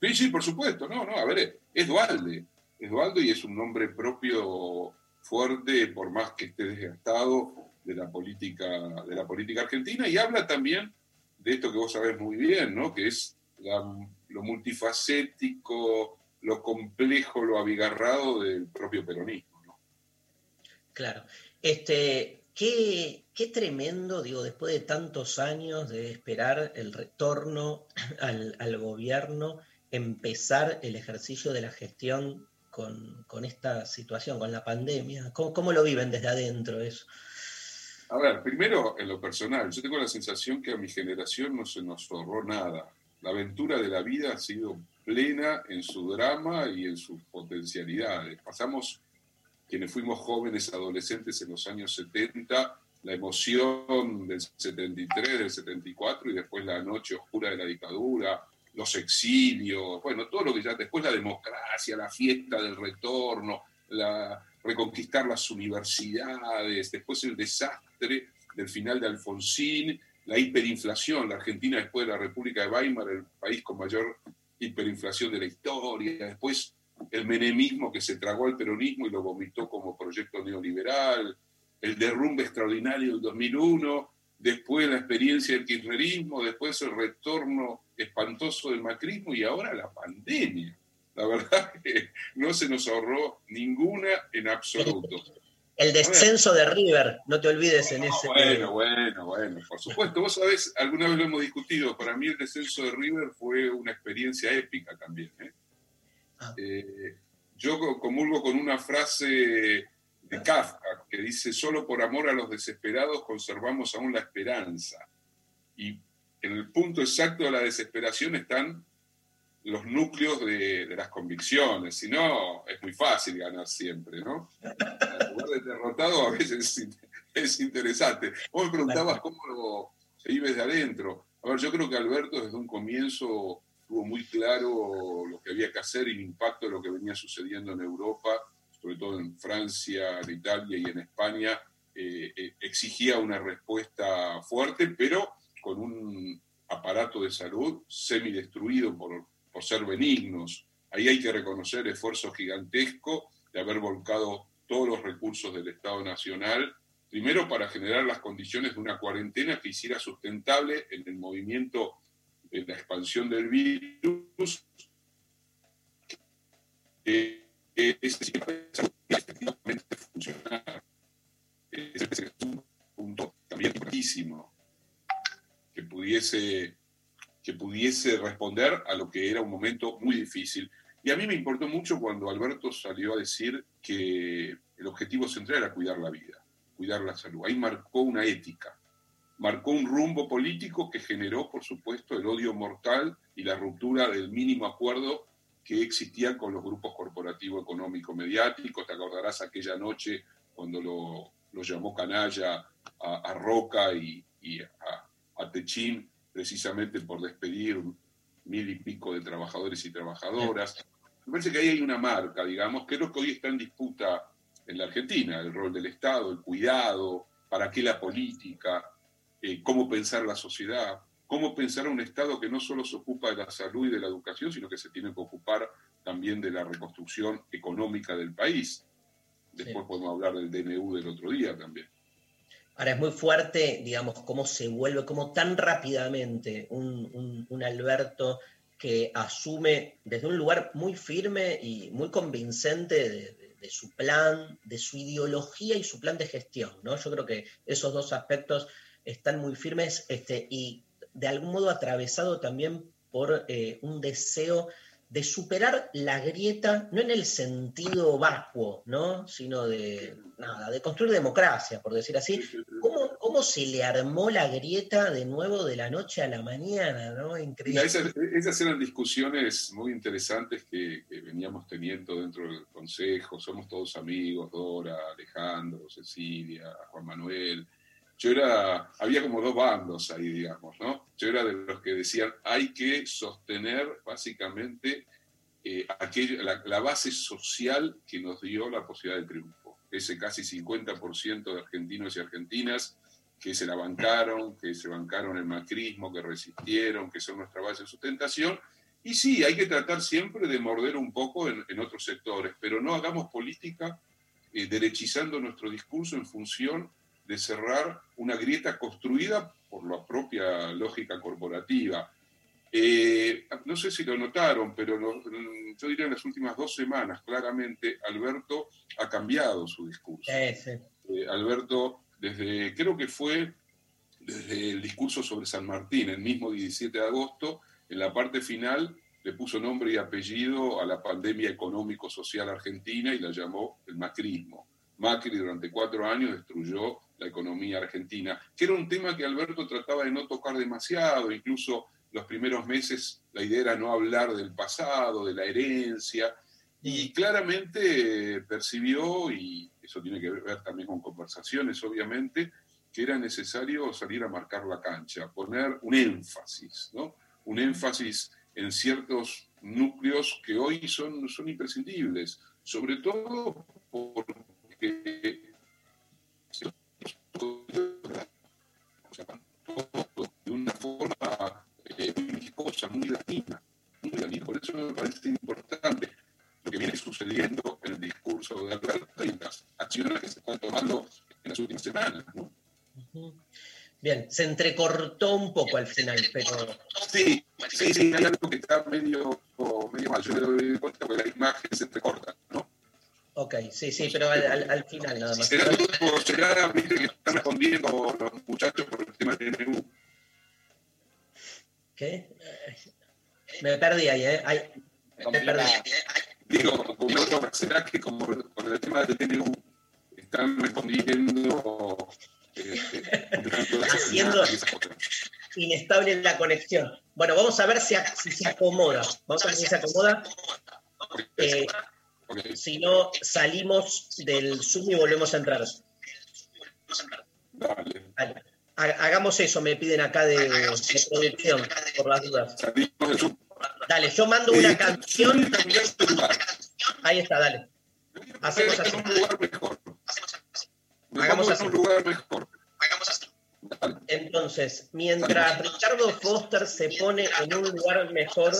Sí, sí, por supuesto. No, no, a ver, es Dualde. Es Dualde y es un nombre propio fuerte, por más que esté desgastado de la política, de la política argentina, y habla también de esto que vos sabés muy bien, ¿no? Que es la- lo multifacético, lo complejo, lo abigarrado del propio peronismo. ¿no? Claro. Este, qué, qué tremendo, digo, después de tantos años de esperar el retorno al, al gobierno, empezar el ejercicio de la gestión con, con esta situación, con la pandemia. ¿Cómo, cómo lo viven desde adentro eso? A ver, primero en lo personal, yo tengo la sensación que a mi generación no se nos ahorró nada. La aventura de la vida ha sido plena en su drama y en sus potencialidades. Pasamos, quienes fuimos jóvenes, adolescentes en los años 70, la emoción del 73, del 74 y después la noche oscura de la dictadura, los exilios, bueno, todo lo que ya, después la democracia, la fiesta del retorno, la, reconquistar las universidades, después el desastre del final de Alfonsín, la hiperinflación, la Argentina después de la República de Weimar, el país con mayor hiperinflación de la historia, después el menemismo que se tragó al peronismo y lo vomitó como proyecto neoliberal, el derrumbe extraordinario del 2001, después la experiencia del kirchnerismo, después el retorno espantoso del macrismo y ahora la pandemia. La verdad que no se nos ahorró ninguna en absoluto. El descenso de River, no te olvides en ese. Bueno, bueno, bueno, por supuesto. Vos sabés, alguna vez lo hemos discutido, para mí el descenso de River fue una experiencia épica también. ¿eh? Ah. Eh, yo co- comulgo con una frase de Kafka que dice, solo por amor a los desesperados conservamos aún la esperanza. Y en el punto exacto de la desesperación están los núcleos de, de las convicciones. Si no, es muy fácil ganar siempre, ¿no? En lugar de derrotado a veces es in- es interesante. Vos me preguntabas cómo lo se vive de adentro. A ver, yo creo que Alberto desde un comienzo tuvo muy claro lo que había que hacer y el impacto de lo que venía sucediendo en Europa, sobre todo en Francia, en Italia y en España, eh, eh, exigía una respuesta fuerte, pero con un aparato de salud semidestruido por, por ser benignos. Ahí hay que reconocer el esfuerzo gigantesco de haber volcado todos los recursos del Estado Nacional, primero para generar las condiciones de una cuarentena que hiciera sustentable en el movimiento de la expansión del virus, es efectivamente funcionar. Ese es un punto también importantísimo, que pudiese, que pudiese responder a lo que era un momento muy difícil. Y a mí me importó mucho cuando Alberto salió a decir que el objetivo central era cuidar la vida, cuidar la salud. Ahí marcó una ética, marcó un rumbo político que generó, por supuesto, el odio mortal y la ruptura del mínimo acuerdo que existía con los grupos corporativos económico mediáticos. Te acordarás aquella noche cuando lo, lo llamó canalla a, a Roca y, y a, a Techín precisamente por despedir mil y pico de trabajadores y trabajadoras. Me parece que ahí hay una marca, digamos, que es lo que hoy está en disputa en la Argentina, el rol del Estado, el cuidado, para qué la política, eh, cómo pensar la sociedad, cómo pensar un Estado que no solo se ocupa de la salud y de la educación, sino que se tiene que ocupar también de la reconstrucción económica del país. Después Sí. podemos hablar del DNU del otro día también. Ahora es muy fuerte, digamos, cómo se vuelve, cómo tan rápidamente un, Alberto que asume desde un lugar muy firme y muy convincente de su plan, de su ideología y su plan de gestión, ¿no? Yo creo que esos dos aspectos están muy firmes este, y de algún modo atravesado también por eh, un deseo de superar la grieta, no en el sentido vacuo, ¿no? sino de, nada, de construir democracia, por decir así. ¿Cómo, cómo se le armó la grieta de nuevo de la noche a la mañana? ¿no? Increíble. Esas, esas eran discusiones muy interesantes que, que veníamos teniendo dentro del Consejo. Somos todos amigos, Dora, Alejandro, Cecilia, Juan Manuel. Yo era, había como dos bandos ahí, digamos, ¿no? Yo era de los que decían, hay que sostener básicamente eh, la, base social que nos dio la posibilidad de triunfo. Ese casi 50% de argentinos y argentinas que se la bancaron, que se bancaron el macrismo, que resistieron, que son nuestra base de sustentación. Y sí, hay que tratar siempre de morder un poco en, en otros sectores, pero no hagamos política eh, derechizando nuestro discurso en función de cerrar una grieta construida por la propia lógica corporativa. Eh, no sé si lo notaron, pero lo- yo diría en las últimas dos semanas, claramente, Alberto ha cambiado su discurso. Sí, sí. Eh, Alberto, desde, creo que fue desde el discurso sobre San Martín, el mismo 17 de agosto, en la parte final le puso nombre y apellido a la pandemia económico-social argentina y la llamó el macrismo. Macri durante cuatro años destruyó la economía argentina, que era un tema que Alberto trataba de no tocar demasiado, incluso los primeros meses la idea era no hablar del pasado, de la herencia, y claramente percibió, y eso tiene que ver también con conversaciones, obviamente, que era necesario salir a marcar la cancha, poner un énfasis, ¿no? Un énfasis en ciertos núcleos que hoy son, son imprescindibles, sobre todo porque de una forma eh, muy viscosa, muy latina, muy latina. Por eso me parece importante lo que viene sucediendo en el discurso de Alberto y las acciones que se están tomando en las últimas semanas. Bien, se entrecortó un poco al final, pero Sí, sí, sí, hay algo que está medio, medio mal. Yo me doy cuenta porque la imagen se entrecorta, ¿no? Ok, sí, sí, pero al, al- al final nada más. Será todo por llegar a viste, que están respondiendo los muchachos por el tema del DNU. ¿Qué? Me perdí ahí, ¿eh? Ahí, me perdí. Digo, como, será que como con el tema del DNU están respondiendo este, Haciendo-. Inestable la conexión. Bueno, vamos a ver si, si se acomoda. Vamos a ver si se acomoda. Eh, Si no, salimos del Zoom y volvemos a entrar. Dale. Hagamos eso, me piden acá de, de producción, por las dudas. Salimos del Zoom. Dale, yo mando una Eh, canción. Ahí está, dale. Hacemos así. En un lugar mejor. Nos Hagamos así. a un lugar mejor. Dale. Entonces, mientras Ricardo Foster se pone en un lugar mejor,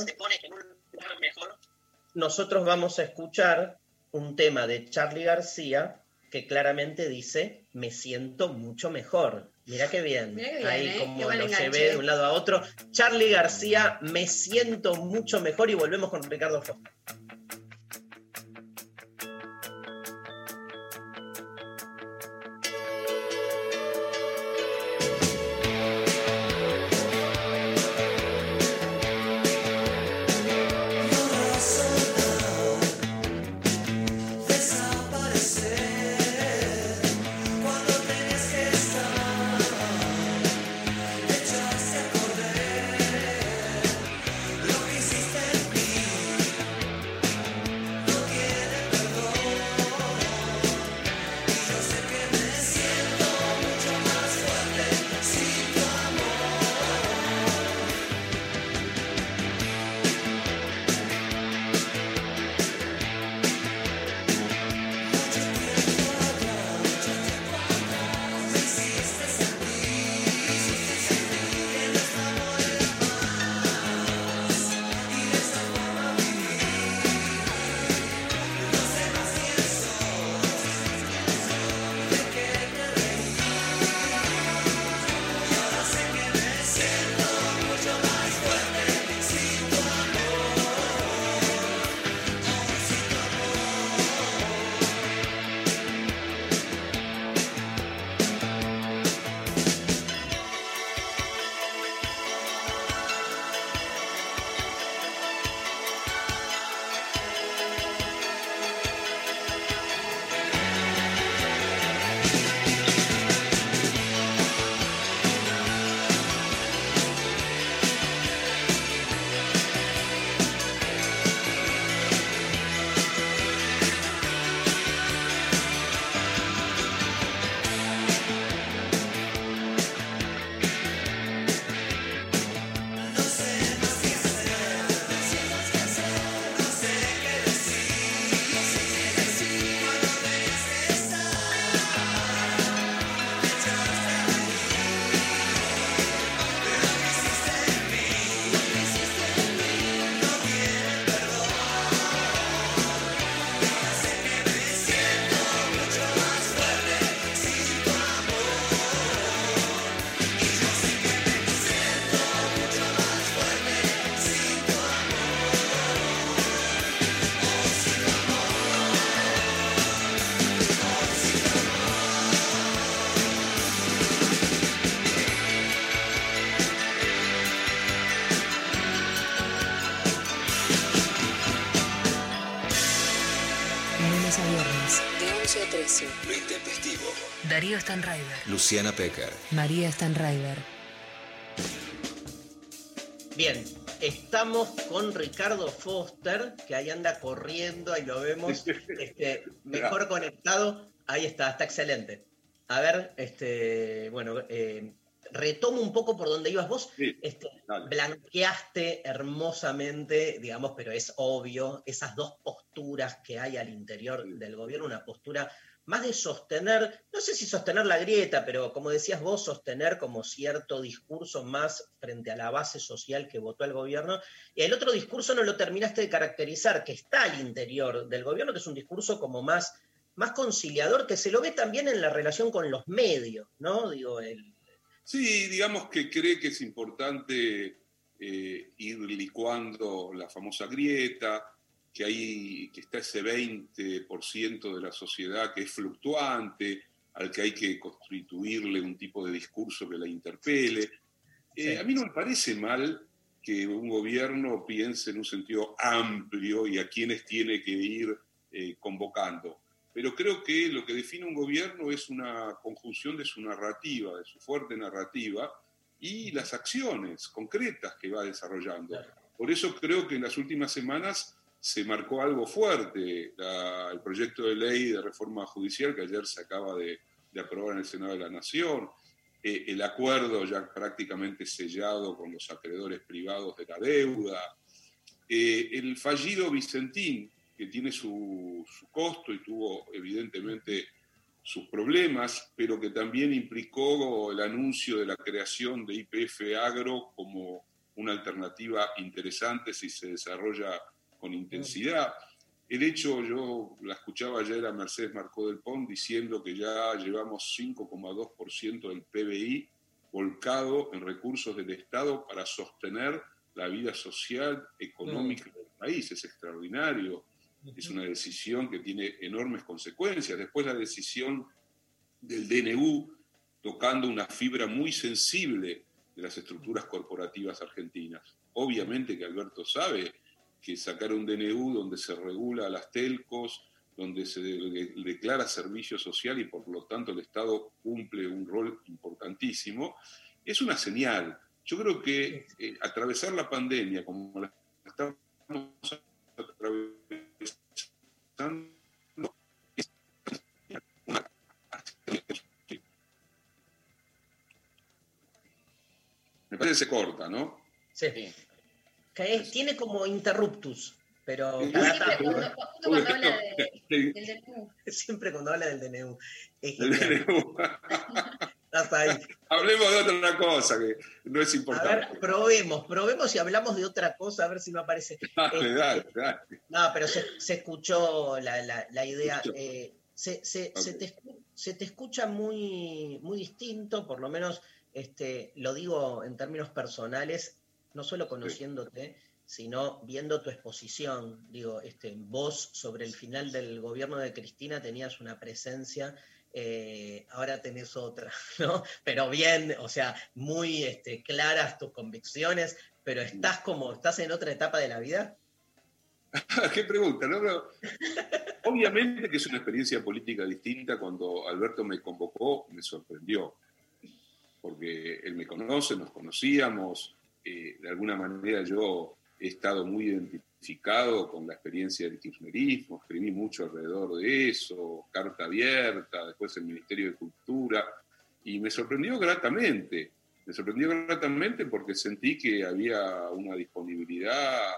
nosotros vamos a escuchar un tema de Charlie García que claramente dice, me siento mucho mejor. Mira qué bien. Mirá bien, Ahí ¿eh? Como lo llevé de un lado a otro. Charlie García, me siento mucho mejor y volvemos con Ricardo Foster. Darío Stanraiver. Luciana Pecker. María Stanraiver. Bien, estamos con Ricardo Foster, que ahí anda corriendo, ahí lo vemos, este, mejor conectado. Ahí está, está excelente. A ver, este, bueno, eh, retomo un poco por donde ibas vos. Sí, Este, blanqueaste hermosamente, digamos, pero es obvio, esas dos posturas que hay al interior del gobierno, una postura más de sostener, no sé si sostener la grieta, pero como decías vos, sostener como cierto discurso más frente a la base social que votó el gobierno. Y el otro discurso no lo terminaste de caracterizar, que está al interior del gobierno, que es un discurso como más, más conciliador, que se lo ve también en la relación con los medios, ¿no? Digo, el, Sí, digamos que cree que es importante eh, ir licuando la famosa grieta, que, hay, que está ese 20% de la sociedad que es fluctuante, al que hay que constituirle un tipo de discurso que la interpele. Eh. A mí no me parece mal que un gobierno piense en un sentido amplio y a quienes tiene que ir eh, convocando. Pero creo que lo que define un gobierno es una conjunción de su narrativa, de su fuerte narrativa, y las acciones concretas que va desarrollando. Por eso creo que en las últimas semanas se marcó algo fuerte, el proyecto de ley de reforma judicial que ayer se acaba de, de aprobar en el Senado de la Nación, eh, el acuerdo ya prácticamente sellado con los acreedores privados de la deuda, eh, el fallido Vicentín, que tiene su, su costo y tuvo evidentemente sus problemas, pero que también implicó el anuncio de la creación de IPF Agro como una alternativa interesante si se desarrolla con intensidad. El hecho, yo la escuchaba ayer a Mercedes Marcó del Pont diciendo que ya llevamos 5,2% del PBI volcado en recursos del Estado para sostener la vida social, económica del país. Es extraordinario. Es una decisión que tiene enormes consecuencias. Después la decisión del DNU tocando una fibra muy sensible de las estructuras corporativas argentinas. Obviamente que Alberto sabe que sacar un DNU donde se regula a las telcos, donde se de- declara servicio social y por lo tanto el Estado cumple un rol importantísimo, es una señal. Yo creo que eh, atravesar la pandemia como la estamos atravesando es una me parece que se corta, ¿no? sí, Sí. Que es- tiene como interruptus, pero Siempre cuando, justo cuando habla de, El del DNU. siempre cuando habla del DNU. Es DNU. Estás ahí. Hablemos de otra cosa que no es A importante. ver, probemos, probemos y hablamos de otra cosa, a ver si me aparece. Dale, dale, dale. No, pero se, se escuchó la, la- la idea. Escuchó. eh, se, se- se te, se te escucha muy, muy distinto, por lo menos este, lo digo en términos personales, no solo conociéndote, sino viendo tu exposición. Digo, este, vos sobre el final del gobierno de Cristina tenías una presencia. eh, ahora tenés otra, ¿no? Pero bien, o sea, muy este, claras tus convicciones, pero estás como, estás en otra etapa de la vida. ¿Qué pregunta? no? Pero, obviamente que es una experiencia política distinta. Cuando Alberto me convocó, me sorprendió. Porque él me conoce, nos conocíamos. Eh, de alguna manera yo he estado muy identificado con la experiencia del kirchnerismo. Escribí mucho alrededor de eso, carta abierta, después el Ministerio de Cultura. Y me sorprendió gratamente. Me sorprendió gratamente porque sentí que había una disponibilidad a,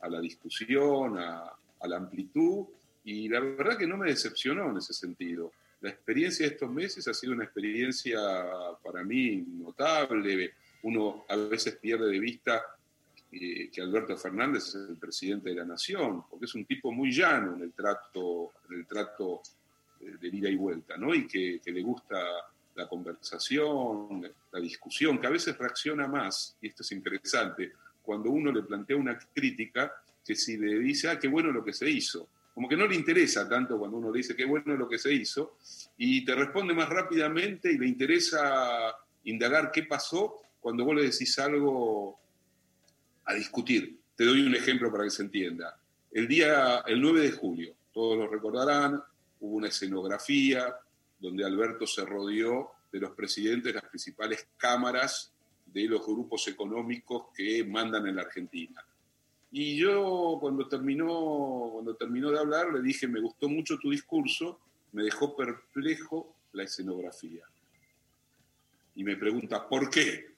a la discusión, a, a la amplitud, y la verdad que no me decepcionó en ese sentido. La experiencia de estos meses ha sido una experiencia para mí notable. Uno a veces pierde de vista eh, que Alberto Fernández es el presidente de la nación, porque es un tipo muy llano en el trato, en el trato eh, de ida y vuelta, ¿no? Y que, le gusta la conversación, la discusión, que a veces reacciona más, y esto es interesante, cuando uno le plantea una crítica, que si le dice, ah, qué bueno lo que se hizo. Como que no le interesa tanto cuando uno le dice qué bueno lo que se hizo, y te responde más rápidamente y le interesa indagar qué pasó cuando vos le decís algo a discutir. Te doy un ejemplo para que se entienda. El día, el 9 de julio, todos lo recordarán, hubo una escenografía donde Alberto se rodeó de los presidentes de las principales cámaras de los grupos económicos que mandan en la Argentina. Y yo cuando terminó, cuando terminó de hablar le dije, me gustó mucho tu discurso, me dejó perplejo la escenografía. Y me pregunta, ¿por qué?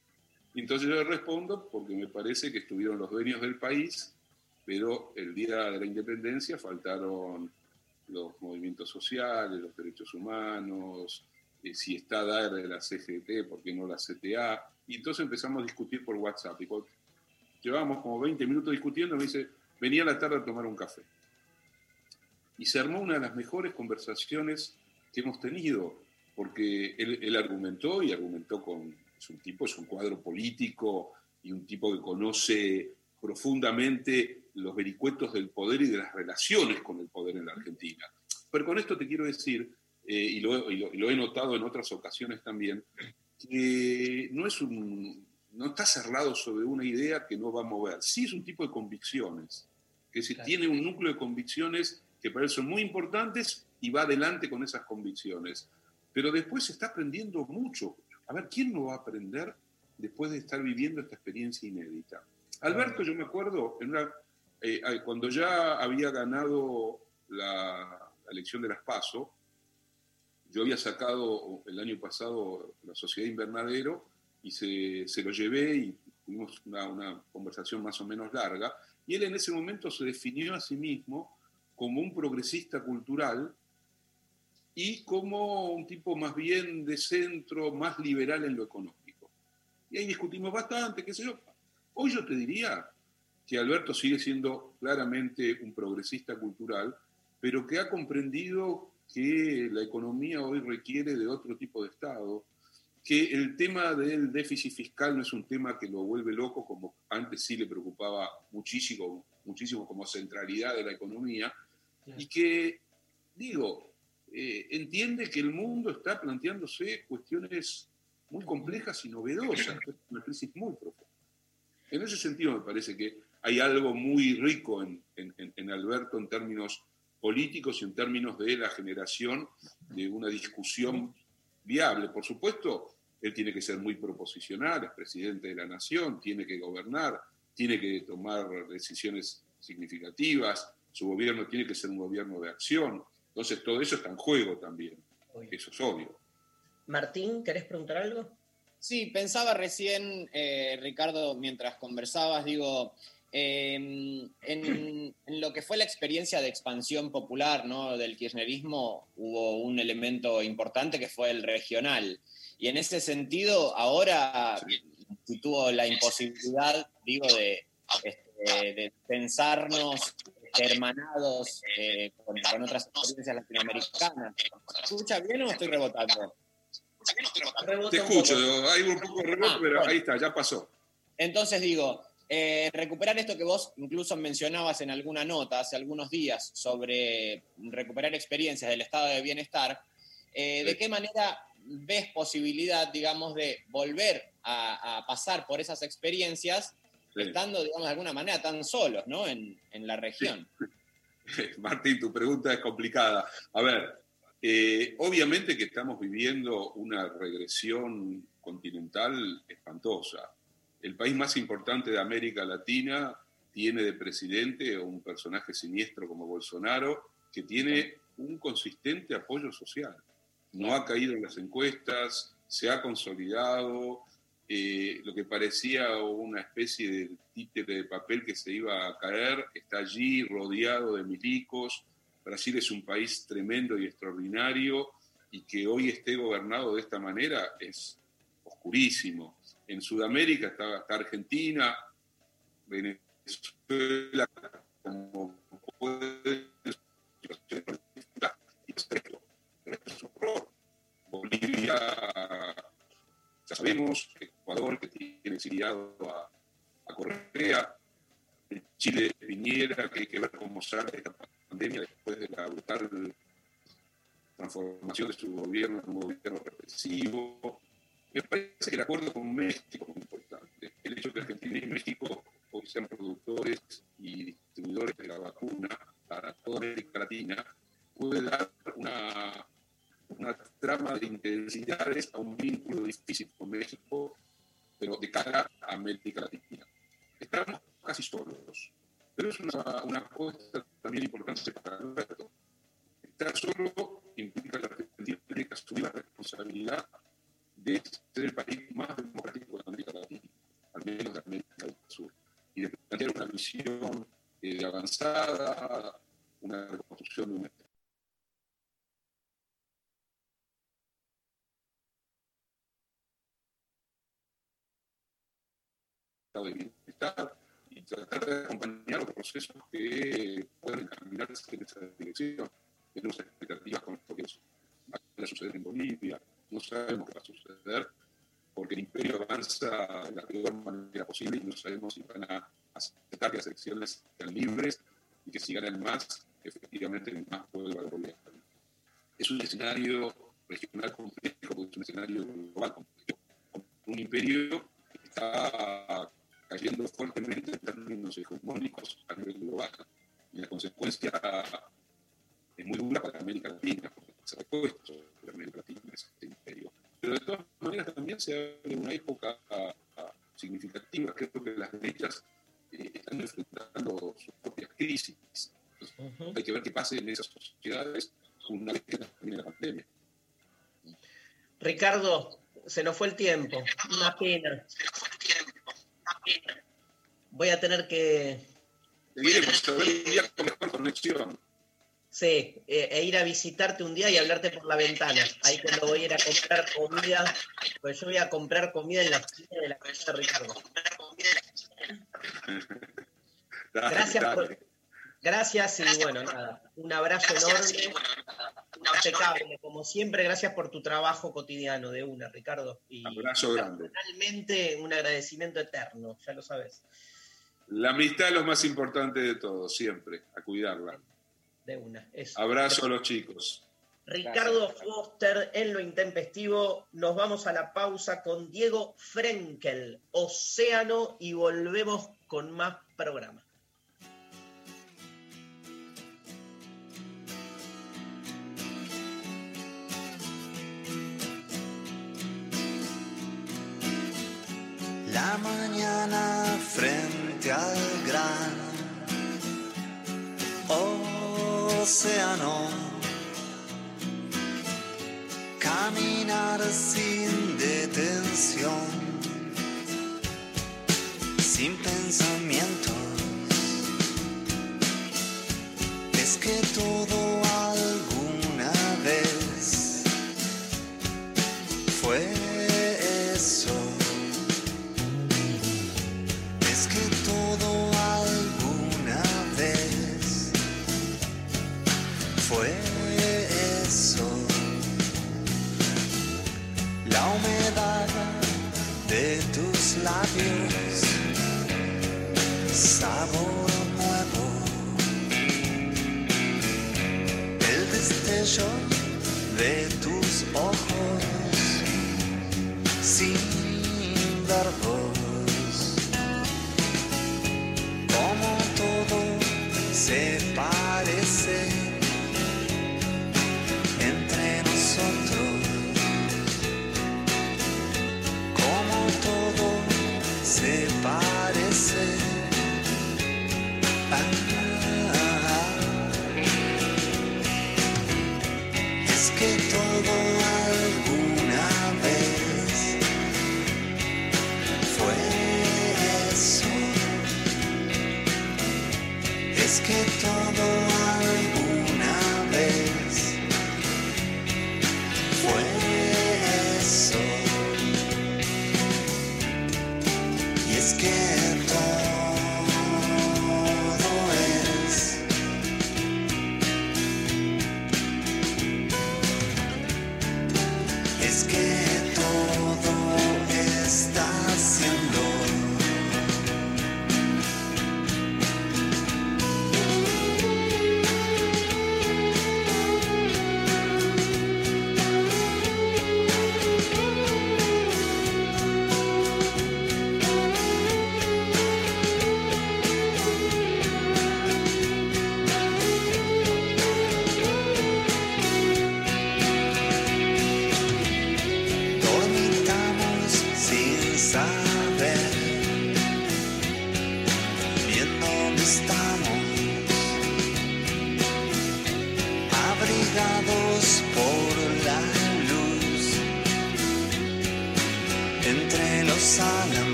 Entonces yo le respondo, porque me parece que estuvieron los dueños del país, pero el día de la independencia faltaron los movimientos sociales, los derechos humanos, eh, si está DAER de la CGT, ¿por qué no la CTA? Y entonces empezamos a discutir por WhatsApp. Y cuando llevábamos como 20 minutos discutiendo, me dice, venía a la tarde a tomar un café. Y se armó una de las mejores conversaciones que hemos tenido, porque él argumentó y argumentó con, es un tipo, es un cuadro político y un tipo que conoce profundamente los vericuetos del poder y de las relaciones con el poder en la Argentina. Pero con esto te quiero decir, eh, y, lo, y, lo, y, lo, he notado en otras ocasiones también, que no, es un, no está cerrado sobre una idea que no va a mover. Sí es un tipo de convicciones, que si claro. tiene un núcleo de convicciones que para él son muy importantes y va adelante con esas convicciones. Pero después se está aprendiendo mucho. A ver, ¿quién no va a aprender después de estar viviendo esta experiencia inédita? Alberto, yo me acuerdo, en una, eh, cuando ya había ganado la, la elección de las PASO, yo había sacado el año pasado la Sociedad Invernadero y se, se lo llevé y tuvimos una, una, conversación más o menos larga. Y él en ese momento se definió a sí mismo como un progresista cultural y como un tipo más bien de centro, más liberal en lo económico. Y ahí discutimos bastante, qué sé yo. Hoy yo te diría que Alberto sigue siendo claramente un progresista cultural, pero que ha comprendido que la economía hoy requiere de otro tipo de Estado, que el tema del déficit fiscal no es un tema que lo vuelve loco, como antes sí le preocupaba muchísimo, muchísimo como centralidad de la economía, y que, digo, eh, entiende que el mundo está planteándose cuestiones muy complejas y novedosas, una crisis muy profunda. En ese sentido me parece que hay algo muy rico en, en, en Alberto en términos políticos y en términos de la generación de una discusión viable. Por supuesto, él tiene que ser muy proposicional, es presidente de la nación, tiene que gobernar, tiene que tomar decisiones significativas, su gobierno tiene que ser un gobierno de acción. Entonces, todo eso está en juego también. Eso es obvio. Martín, ¿querés preguntar algo? Sí, pensaba recién, eh, Ricardo, mientras conversabas, digo, eh, en, en, lo que fue la experiencia de expansión popular ¿no? del kirchnerismo hubo un elemento importante que fue el regional. Y en ese sentido, ahora si tuvo la imposibilidad, digo, de, este, de pensarnos hermanados eh, con, con, otras experiencias latinoamericanas. ¿Escucha bien o estoy rebotando? Te escucho, hay un poco de rebote, ah, pero bueno. ahí está, ya pasó. Entonces digo, eh, recuperar esto que vos incluso mencionabas en alguna nota hace algunos días sobre recuperar experiencias del estado de bienestar, eh, ¿de qué manera ves posibilidad, digamos, de volver a, a pasar por esas experiencias. Estando, digamos, de alguna manera tan solos, ¿no? En, en la región. Sí. Martín, tu pregunta es complicada. A ver, eh, obviamente que estamos viviendo una regresión continental espantosa. El país más importante de América Latina tiene de presidente un personaje siniestro como Bolsonaro, que tiene un consistente apoyo social. No ha caído en las encuestas, se ha consolidado, eh, lo que parecía una especie de títere de papel que se iba a caer, está allí rodeado de milicos. Brasil es un país tremendo y extraordinario y que hoy esté gobernado de esta manera es oscurísimo. En Sudamérica está, Argentina, Venezuela, como puede Bolivia, ya sabemos, Ecuador que tiene exiliado a, a Correa, Chile Piñera, que hay que ver cómo sale esta pandemia después de la brutal transformación de su gobierno en un gobierno represivo. Me parece que el acuerdo con México es importante. El hecho de que Argentina y México hoy sean productores y distribuidores de la vacuna para toda América Latina, puede dar una, una trama de intensidades a un vínculo difícil posible y no sabemos si van a aceptar que las elecciones sean libres y que si ganan más, efectivamente más pueblo va a gobernar. Es un escenario regional complejo, es un escenario global complejo. Un imperio que está cayendo fuertemente en términos hegemónicos a Ricardo, se nos fue el tiempo. Una pena. Voy a tener que, Seguiremos a ver un día con mejor conexión. sí, eh, e ir a visitarte un día y hablarte por la ventana. Ahí cuando voy a ir a comprar comida, pues yo voy a comprar comida en la esquina de la casa de Ricardo. Gracias por, gracias y bueno, nada, un abrazo enorme, impecable, como siempre, gracias por tu trabajo cotidiano de una, Ricardo. Y Abrazo grande. realmente un agradecimiento eterno, ya lo sabes, La amistad es lo más importante de todo, siempre, a cuidarla. de una. Eso. Abrazo a los chicos. Ricardo Foster en lo intempestivo. Nos vamos a la pausa con Diego Frenkel, Océano, y volvemos con más programa. Mañana frente al gran océano. Caminar sin detención, sin pensamientos. Es que todo alguna vez fue La humedad de tus labios, sabor nuevo. El destello de tus ojos sin verbos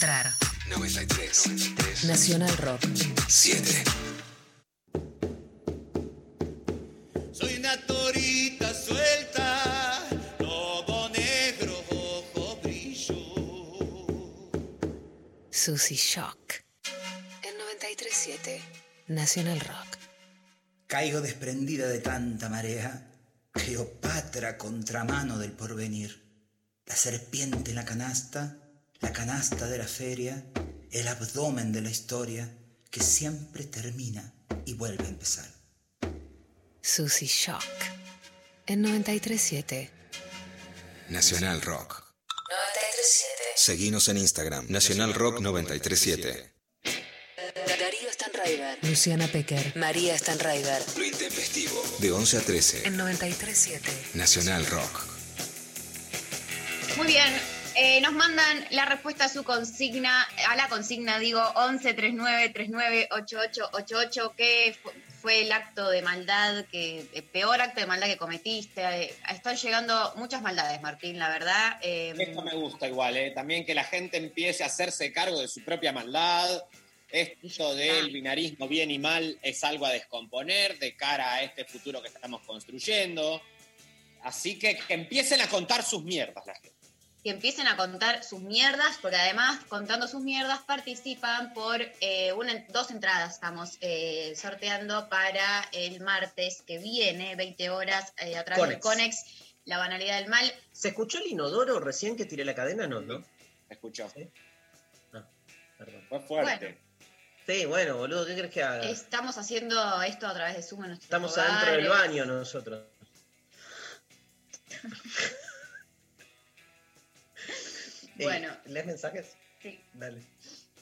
Encontrar. 93. 93. Nacional Rock. 7. Soy una torita suelta, lobo negro, ojo brillo. Susy Shock. En 93.7. Nacional Rock. Caigo desprendida de tanta marea, Cleopatra contramano del porvenir, la serpiente en la canasta, la canasta de la feria, el abdomen de la historia que siempre termina y vuelve a empezar. Susy Shock. En 93.7. Nacional Rock. 93.7. Seguinos en Instagram. Nacional Rock 937. Darío Stanraiver. Luciana Pecker. María Stanraiver. Lo intempestivo. De 11 a 13. En 93.7. Nacional Rock. Muy bien. Eh, nos mandan la respuesta a su consigna, a la consigna, digo, 11 39 39 88 88. ¿Qué fu- fue el acto de maldad, que, el peor acto de maldad que cometiste? Eh, están llegando muchas maldades, Martín, la verdad. eh, Esto me gusta igual, ¿eh? también que la gente empiece a hacerse cargo de su propia maldad. Esto del binarismo bien y mal es algo a descomponer de cara a este futuro que estamos construyendo. Así que que empiecen a contar sus mierdas la gente. Que empiecen a contar sus mierdas, porque además, contando sus mierdas, participan por eh, una, dos entradas. Estamos eh, sorteando para el martes que viene, 20 horas, eh, a través del Conex. Conex, La Banalidad del Mal. ¿Se escuchó el inodoro recién que tiré la cadena? No, ¿no? Escuchó. Perdón. Fue fuerte. Sí, bueno, boludo, ¿qué crees que haga? Estamos haciendo esto a través de Zoom en nuestros Estamos adentro del hogares. baño nosotros. Eh, Bueno. ¿Lees mensajes? Sí. Dale.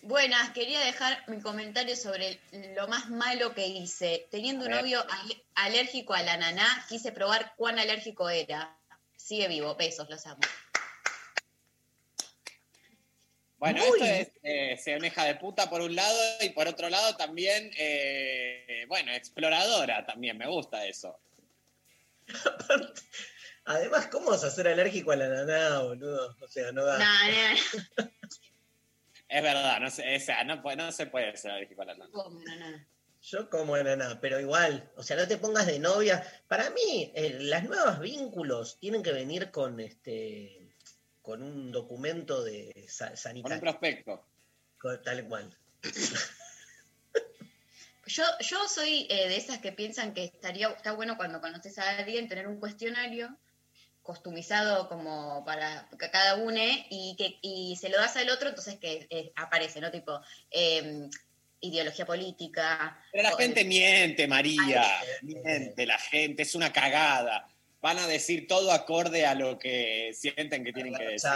Buenas, quería dejar mi comentario sobre lo más malo que hice. Teniendo un novio al- alérgico a la naná, quise probar cuán alérgico era. Sigue vivo, besos, los amo. Bueno, Muy esto es eh, hija de puta por un lado y por otro lado también, eh, bueno, exploradora también, me gusta eso. Además, ¿cómo vas a ser alérgico a la naná, boludo? O sea, no da. Nah, nah. Es verdad, no se, o sea, no, puede- no se puede ser alérgico a la nana. ¿Cómo, naná? Yo como naná, pero igual, o sea, no te pongas de novia. Para mí, eh, las nuevas vínculos tienen que venir con este con un documento de sa- Con un sanitario. prospecto. tal cual. Yo, yo soy eh, de esas que piensan que estaría está bueno cuando conoces a alguien tener un cuestionario customizado como para ca- cada uno y que y se lo das al otro, entonces que eh, aparece, ¿no? Tipo, eh, ideología política. Pero la o- gente miente, María. Miente la gente, es una cagada. Van a decir todo acorde a lo que sienten que tienen que decir.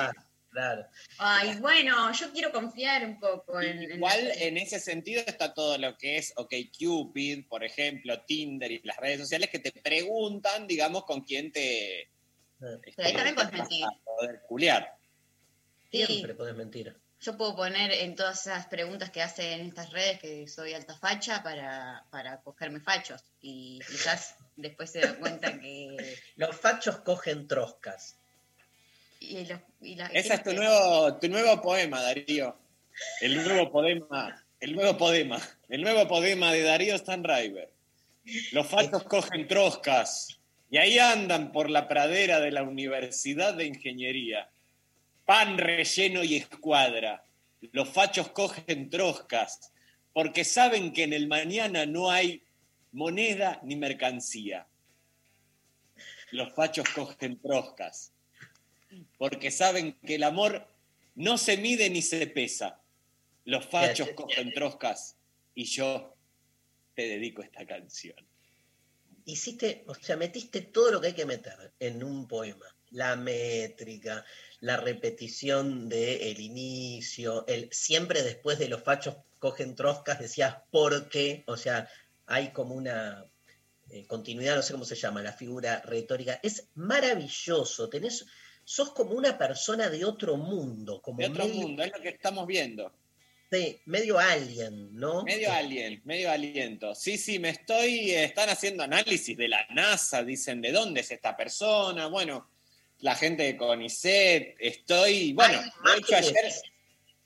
Claro. Ay, bueno, yo quiero confiar un poco en... en Igual la- en ese sentido está todo lo que es OkCupid, por ejemplo, Tinder y las redes sociales que te preguntan, digamos, con quién te, Pero ahí también puedes mentir. poder culiar. Sí. Siempre podés mentir. Yo puedo poner en todas esas preguntas que hacen en estas redes que soy alta facha para, para cogerme fachos. Y quizás después se dan cuenta que. Los fachos cogen troscas. Y los- y la- Ese es tu que- nuevo, tu nuevo poema, Darío. El nuevo poema, el nuevo poema, el nuevo poema de Darío Stanriver. Los fachos cogen troscas y ahí andan por la pradera de la Universidad de Ingeniería. Pan relleno y escuadra. Los fachos cogen troscas porque saben que en el mañana no hay moneda ni mercancía. Los fachos cogen troscas porque saben que el amor no se mide ni se pesa. Los fachos cogen troscas y yo te dedico esta canción. Hiciste, o sea, metiste todo lo que hay que meter en un poema. La métrica, la repetición del inicio, el siempre después de los fachos cogen troscas, decías por qué, o sea, hay como una eh, continuidad, no sé cómo se llama, la figura retórica. Es maravilloso, tenés, sos como una persona de otro mundo, como De otro medio, mundo, es lo que estamos viendo. Sí, medio alien, ¿no? Medio alien, medio aliento. Sí, sí, me estoy. eh, Están haciendo análisis de la NASA, dicen de dónde es esta persona. Bueno, la gente de CONICET, estoy. Bueno, de hecho ayer.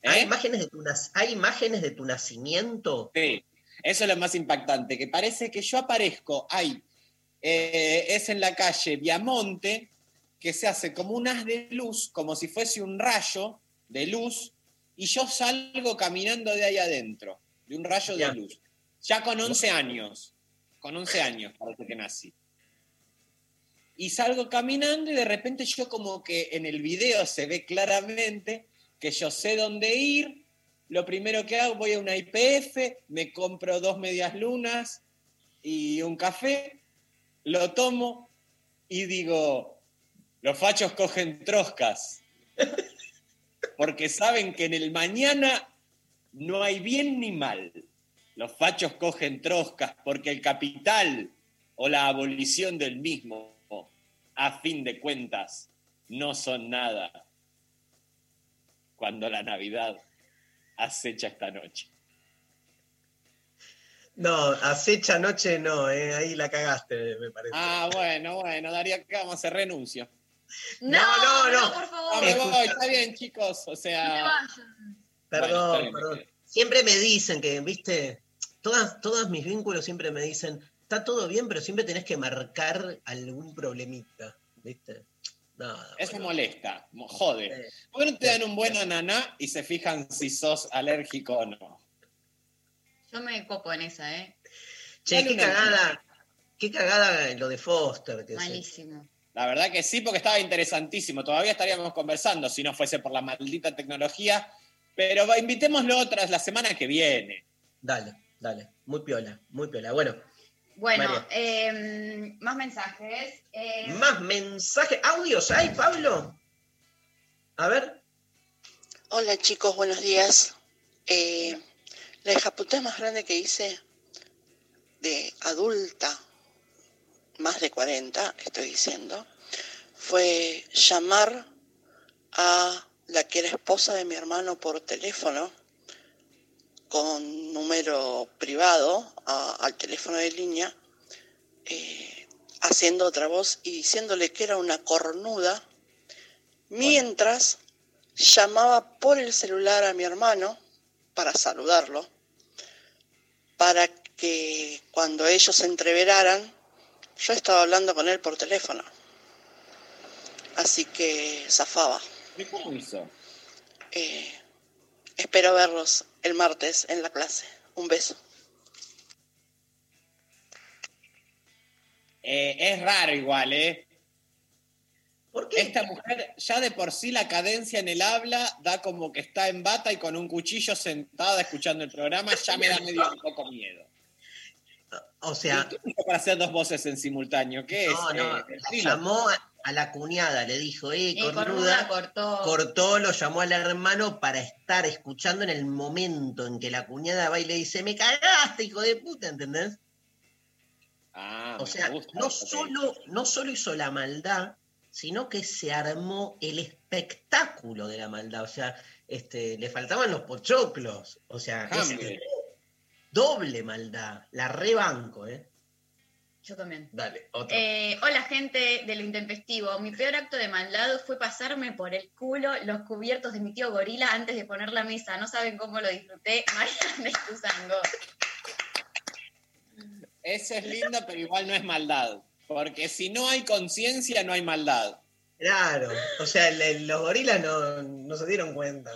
¿Hay ¿Eh? imágenes, de tu, ¿Hay imágenes de tu nacimiento? Sí, eso es lo más impactante, que parece que yo aparezco ahí. eh, es en la calle Viamonte, que se hace como un haz de luz, como si fuese un rayo de luz, y yo salgo caminando de ahí adentro, de un rayo de luz. Ya con 11 años, con 11 años parece que nací. Y salgo caminando y de repente yo como que en el video se ve claramente que yo sé dónde ir, lo primero que hago, voy a una IPF, me compro dos medias lunas y un café, lo tomo y digo, los fachos cogen troscas, porque saben que en el mañana no hay bien ni mal. Los fachos cogen troscas porque el capital o la abolición del mismo, a fin de cuentas, no son nada cuando la Navidad acecha esta noche. No, acecha noche no, eh, ahí la cagaste, me parece. Ah, bueno, bueno, Daría, ¿qué vamos a No, no, no. por No, me voy, está bien, chicos. O No sea, perdón, bueno, está bien, perdón. Siempre me dicen que, viste, todas, todos mis vínculos siempre me dicen, está todo bien, pero siempre tenés que marcar algún problemita, ¿viste? Nada. eso bueno. molesta, mo- jode. ¿Por qué no te dan un buen ananá y se fijan si sos alérgico o no? Yo me copo en esa, ¿eh? Che, qué cagada, qué cagada lo de Foster. Que Malísimo. La verdad que sí, porque estaba interesantísimo. Todavía estaríamos conversando si no fuese por la maldita tecnología. Pero invitémoslo otras la semana que viene. Dale, dale, muy piola, muy piola. Bueno, Bueno, eh, más mensajes. Eh, más mensajes, audios hay, Pablo. A ver, Hola chicos, buenos días. Eh, la hijaputa más grande que hice de adulta, más de 40, estoy diciendo, fue llamar a la que era esposa de mi hermano por teléfono con número privado a- al teléfono de línea, eh, haciendo otra voz y diciéndole que era una cornuda, mientras llamaba por el celular a mi hermano para saludarlo, para que cuando ellos se entreveraran, yo estaba hablando con él por teléfono. Así que zafaba. ¿Y cómo hizo? Eh, es Espero verlos el martes en la clase. Un beso. Eh, es raro igual, ¿eh? Esta mujer, ya de por sí la cadencia en el habla da como que está en bata y con un cuchillo sentada escuchando el programa, ya me da medio un poco miedo. O sea, ¿Qué para hacer dos voces en simultáneo? ¿Qué no, es? no, Eh, la llamó a, a la cuñada, le dijo, eh, Y cornuda, cornuda cortó. cortó, lo llamó al hermano para estar escuchando en el momento en que la cuñada va y le dice, me cagaste, hijo de puta, ¿entendés? Ah, O me sea, gusta no solo, no solo hizo la maldad, sino que se armó el espectáculo de la maldad. O sea, este, le faltaban los pochoclos. O sea, es Hambre. Doble maldad. La rebanco, ¿eh? Yo también. Dale, otro. Eh, hola gente de lo intempestivo. Mi peor acto de maldad fue pasarme por el culo los cubiertos de mi tío gorila antes de poner la mesa. No saben cómo lo disfruté. Mariana de. Eso es lindo, pero igual no es maldad. Porque si no hay conciencia, no hay maldad. Claro, o sea, el- el- los gorilas no, no se dieron cuenta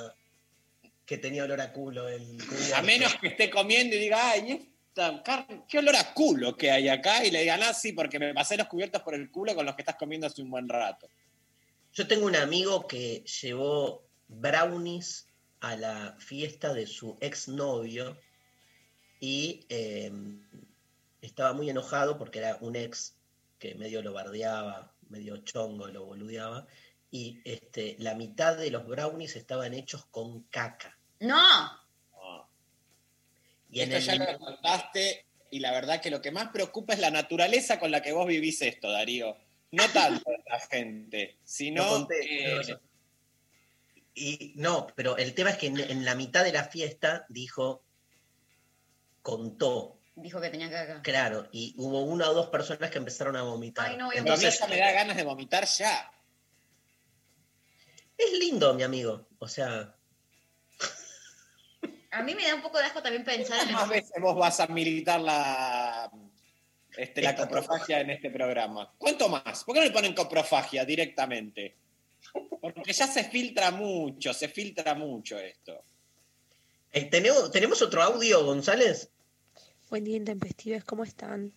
que tenía olor a culo el. A menos que esté comiendo y diga, ay, esta carne, qué olor a culo que hay acá. Y le digan, ah, sí, porque me pasé los cubiertos por el culo con los que estás comiendo hace un buen rato. Yo tengo un amigo que llevó brownies a la fiesta de su exnovio y eh, estaba muy enojado porque era un ex que medio lo bardeaba, medio chongo lo boludeaba, y este, la mitad de los brownies estaban hechos con caca. ¡No! Y Esto el- ya lo contaste y la verdad que lo que más preocupa es la naturaleza con la que vos vivís esto, Darío. No tanto la gente, sino... Conté, eh, razón. Y no, pero el tema es que en, en la mitad de la fiesta dijo, contó, Dijo que tenía caca. claro, y hubo una o dos personas que empezaron a vomitar. Ay, no voy a entonces Entonces, ya me da ganas de vomitar ya. es lindo, mi amigo. O sea, A mí me da un poco de asco también pensar en ¿Cuántas el... veces vos vas a militar la, este, la coprofagia en este programa? ¿Cuánto más? ¿Por qué no le ponen coprofagia directamente? Porque ya se filtra mucho, se filtra mucho esto. eh, ¿tenemos, ¿tenemos otro audio, González? Buen día, intempestives, ¿cómo están?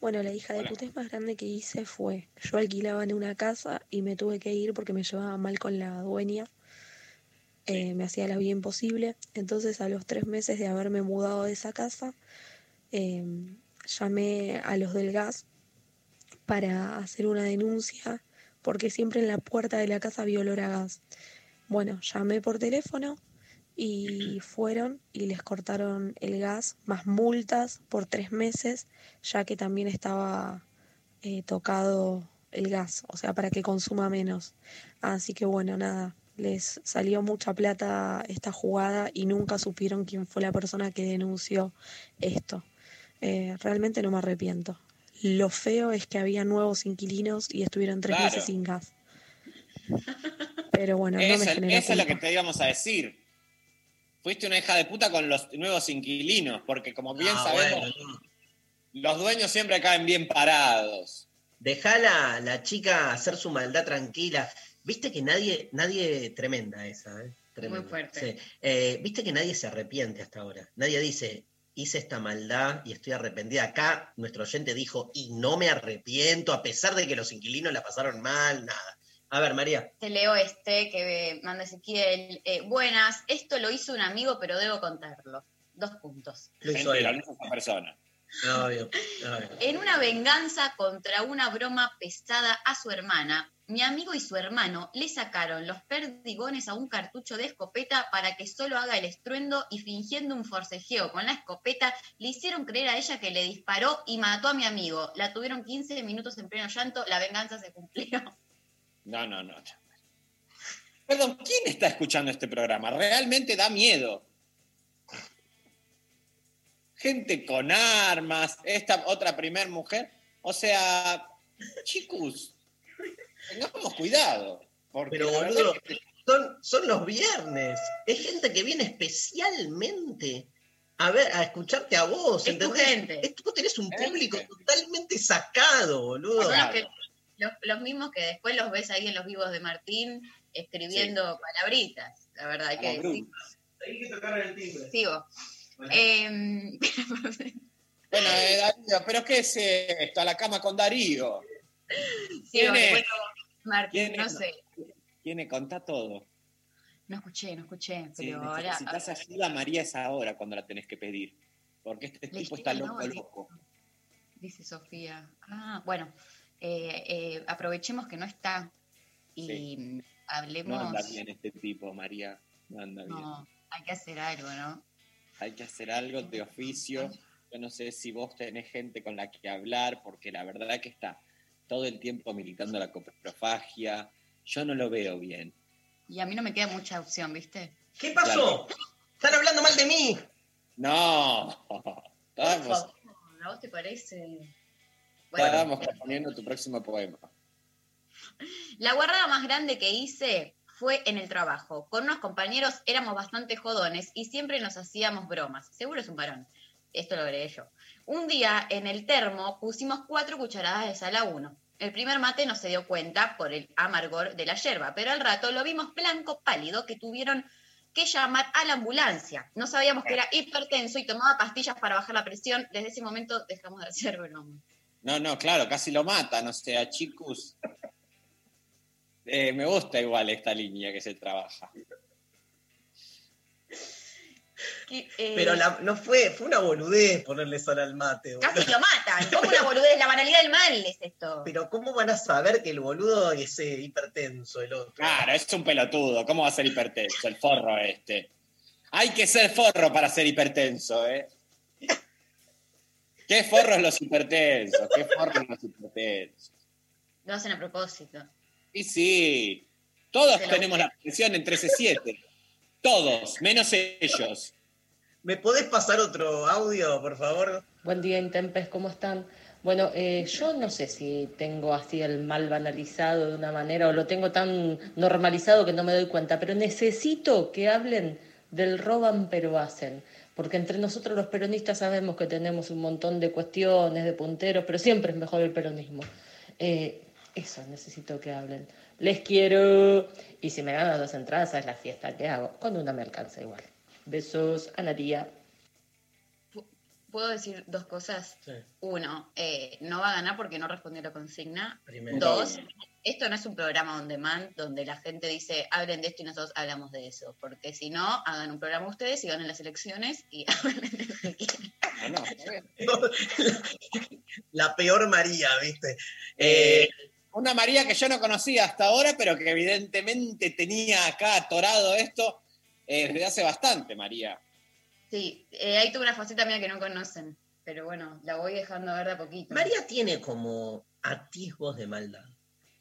Bueno, la hija de Hola. putés más grande que hice fue, yo alquilaba en una casa y me tuve que ir porque me llevaba mal con la dueña, Eh, me hacía la vida imposible, entonces a los tres meses de haberme mudado de esa casa, eh, llamé a los del gas para hacer una denuncia porque siempre en la puerta de la casa había olor a gas. Bueno, llamé por teléfono y fueron y les cortaron el gas más multas por tres meses, ya que también estaba eh, tocado el gas, o sea, para que consuma menos. Así que bueno, nada, les salió mucha plata esta jugada y nunca supieron quién fue la persona que denunció esto. Eh, realmente no me arrepiento. Lo feo es que había nuevos inquilinos y estuvieron tres Claro. meses sin gas. Pero bueno, no Eso, me genera eso es lo que te íbamos a decir. Fuiste una hija de puta con los nuevos inquilinos, porque como bien Ah, sabemos, bueno, los dueños siempre caen bien parados. Dejá la, la chica hacer su maldad tranquila. Viste que nadie, nadie, tremenda esa, ¿eh? Tremenda. Muy fuerte. Sí. Eh, Viste que nadie se arrepiente hasta ahora. Nadie dice, hice esta maldad y estoy arrepentida. Acá nuestro oyente dijo, y no me arrepiento, a pesar de que los inquilinos la pasaron mal, nada. A ver, María. Te leo este que manda Ezequiel. Eh, buenas, esto lo hizo un amigo, pero debo contarlo. Dos puntos. Lo hizo él. esa persona. Obvio, obvio. En una venganza contra una broma pesada a su hermana, mi amigo y su hermano le sacaron los perdigones a un cartucho de escopeta para que solo haga el estruendo y fingiendo un forcejeo con la escopeta, le hicieron creer a ella que le disparó y mató a mi amigo. La tuvieron 15 minutos en pleno llanto, la venganza se cumplió. No, no, no. Perdón, ¿quién está escuchando este programa? Realmente da miedo. Gente con armas, esta otra primer mujer. O sea, chicos, tengamos cuidado. Porque Pero boludo, que- son, son los viernes. Es gente que viene especialmente a ver, a escucharte a vos. Es tu ¿entendés? gente. Es- vos tenés un Gente. público totalmente sacado, boludo. Son los, Claro. que- los- los mismos que después los ves ahí en los vivos de Martín escribiendo palabritas, la verdad, hay que. Ahí que tocar el timbre. Sigo. Em, Bueno, eh, Darío, ¿pero qué es esto? A la cama con Darío. sigo, ¿Quién es? bueno, Martín, ¿Quién no sé. Tiene, contá todo. No escuché, no escuché, Si pero ahora. necesitas ayuda, María es ahora cuando la tenés que pedir. Porque este tipo está loco, ¿no? loco. Dice Sofía. Ah, bueno, eh, eh, aprovechemos que no está y No hablemos. anda bien este tipo, María. No anda bien. No, hay que hacer algo, ¿no? Hay que hacer algo de oficio. Yo no sé si vos tenés gente con la que hablar, porque la verdad que está todo el tiempo militando la coprofagia. Yo no lo veo bien. Y a mí no me queda mucha opción, ¿viste? ¿Qué pasó? Están hablando mal de mí. No. Estábamos, ¿a vos te parece? estábamos componiendo tu próximo poema. La guardada más grande que hice fue en el trabajo. Con unos compañeros éramos bastante jodones y siempre nos hacíamos bromas. Seguro es un varón. Esto lo agregué yo. Un día en el termo pusimos cuatro cucharadas de sal a uno. El primer mate no se dio cuenta por el amargor de la yerba, pero al rato lo vimos blanco pálido que tuvieron que llamar a la ambulancia. No sabíamos que era hipertenso y tomaba pastillas para bajar la presión. Desde ese momento dejamos de hacer. No, no, claro, casi lo matan, o sea, chicos. Eh, me gusta igual esta línea que se trabaja. Eh, Pero la- no fue, fue una boludez ponerle sal al mate. boludo. Casi lo matan. ¿Cómo una boludez? La banalidad del mal es esto. Pero ¿cómo van a saber que el boludo es eh, hipertenso, el otro? Claro, es un pelotudo. ¿Cómo va a ser hipertenso? El forro este. Hay que ser forro para ser hipertenso, ¿eh? ¿Qué forros los hipertensos? ¿Qué forros los hipertensos? Lo hacen a propósito. Y sí, todos tenemos la presión en 13-7. Todos, menos ellos. ¿Me podés pasar otro audio, por favor? Buen día, Intempes, ¿cómo están? Bueno, eh, yo no sé si tengo así el mal banalizado de una manera o lo tengo tan normalizado que no me doy cuenta, pero necesito que hablen del roban pero hacen, porque entre nosotros los peronistas sabemos que tenemos un montón de cuestiones, de punteros, pero siempre es mejor el peronismo. Eh, eso necesito que hablen. Les quiero. Y si me ganan dos entradas, esa es la fiesta que hago. Con una me alcanza igual. Besos, Analía. ¿Puedo decir dos cosas? Sí. Uno, eh, no va a ganar porque no respondió la consigna. Primero. Dos, esto no es un programa on demand donde la gente dice hablen de esto y nosotros hablamos de eso. Porque si no, hagan un programa ustedes y ganen las elecciones y hablen de lo que quieran. No, no. La peor María, ¿viste? Eh, Eh, una María que yo no conocía hasta ahora, pero que evidentemente tenía acá atorado esto eh, desde hace bastante, María. Sí, eh, ahí tuve una faceta mía que no conocen. Pero bueno, la voy dejando ver de a poquito. María tiene como atisbos de maldad.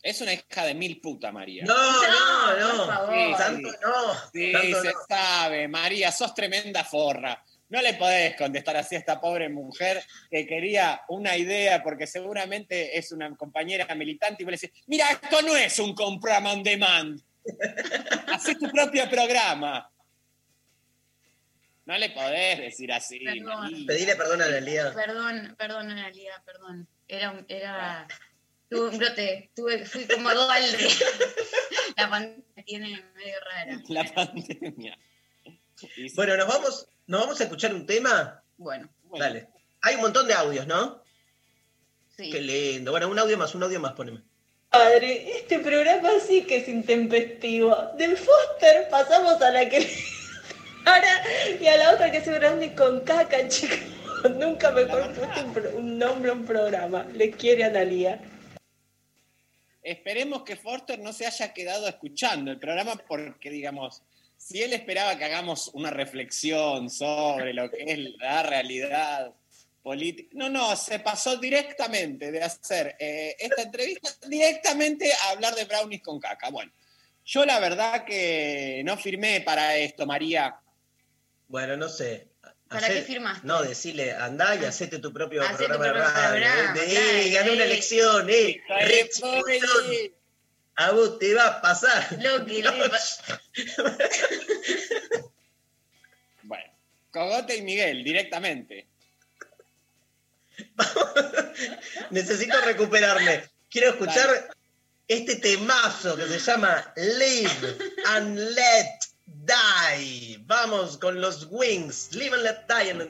Es una hija de mil puta, María. No, no, No, no. por favor. Sí, Tanto no. Sí, tanto se no. sabe, María, sos tremenda forra. No le podés contestar así a esta pobre mujer que quería una idea porque seguramente es una compañera militante y vos le decís, mira, esto no es un programa on demand. Hacé tu propio programa. No le podés decir así, Perdón. Pedile perdón a la Lía. Perdón, perdón, Analia, perdón. Era, un- era, tuve un brote, tuve, fui como Dualde. La pandemia tiene medio rara. La pandemia. Bueno, nos vamos, nos vamos a escuchar un tema. Bueno, bueno, Dale. Hay un montón de audios, ¿no? sí. Qué lindo. Bueno, un audio más, un audio más, poneme. Padre, este programa sí que es intempestivo. Del Foster pasamos a la que ahora y a la otra que se brande con caca, chicos. Nunca mejor puesto un, pro- un nombre a un programa. Les quiere Analía. Esperemos que Forster no se haya quedado escuchando el programa porque, digamos, si él esperaba que hagamos una reflexión sobre lo que es la realidad política, no, no, se pasó directamente de hacer eh, esta entrevista directamente a hablar de brownies con caca. Bueno, yo la verdad que no firmé para esto, María. Bueno, no sé. ¿Para Hacé- qué firmaste? No, decile, andá y hacete tu propio tu programa de radio. programa, eh, claro, eh, gané una elección, eh. A vos te va a pasar. Lo que le pa- Bueno, Cogote y Miguel, directamente. Necesito recuperarme. Quiero escuchar este temazo que se llama Live and Let Die. Vamos con los Wings. Live and Let Die en el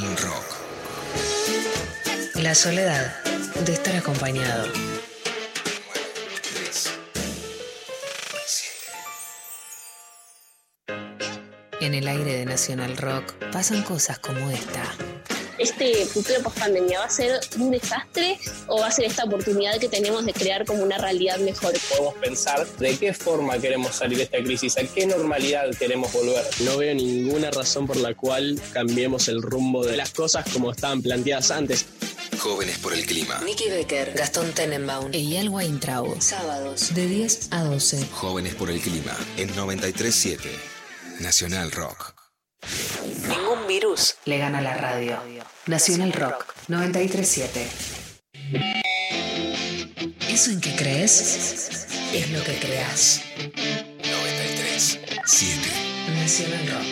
Rock. La soledad de estar acompañado. En el aire de Nacional Rock pasan cosas como esta. ¿Este futuro post pandemia va a ser un desastre o va a ser esta oportunidad que tenemos de crear como una realidad mejor? Podemos pensar de qué forma queremos salir de esta crisis, a qué normalidad queremos volver. No veo ninguna razón por la cual cambiemos el rumbo de las cosas como estaban planteadas antes. Jóvenes por el clima. Nicky Becker, Gastón Tenenbaum e Eyal Weintraub. Sábados de 10 a 12. Jóvenes por el clima. En 937. Nacional Rock. Ningún virus le gana a la radio. Nacional Rock 937. ¿Eso en qué crees? Es lo que creas. 93. 7. Nacional Rock.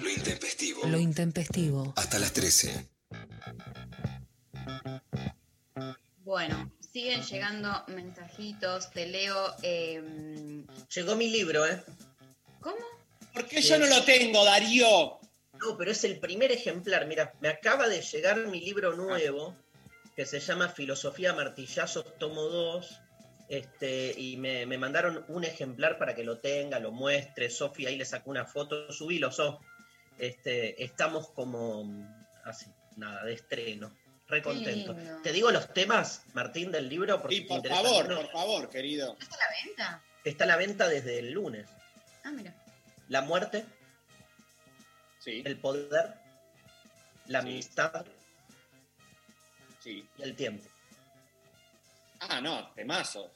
Lo intempestivo. Lo intempestivo. Hasta las 13. Bueno, siguen llegando mensajitos, te leo. eh, Llegó mi libro, ¿eh? ¿Cómo? ¿Por qué yo no lo tengo, Darío? No, pero es el primer ejemplar. Mira, me acaba de llegar mi libro nuevo que se llama Filosofía Martillazos, tomo 2. Este, y me, me mandaron un ejemplar para que lo tenga, lo muestre. Sofía ahí le sacó una foto, subilo, So. Este, estamos como así, nada, de estreno. Re contento. Te digo los temas, Martín, del libro, porque Sí, por favor, por favor, querido. ¿Está a la venta? Está a la venta desde el lunes. Ah, mira. La muerte, Sí, el poder, la amistad sí. y el tiempo. Ah, no, temazos.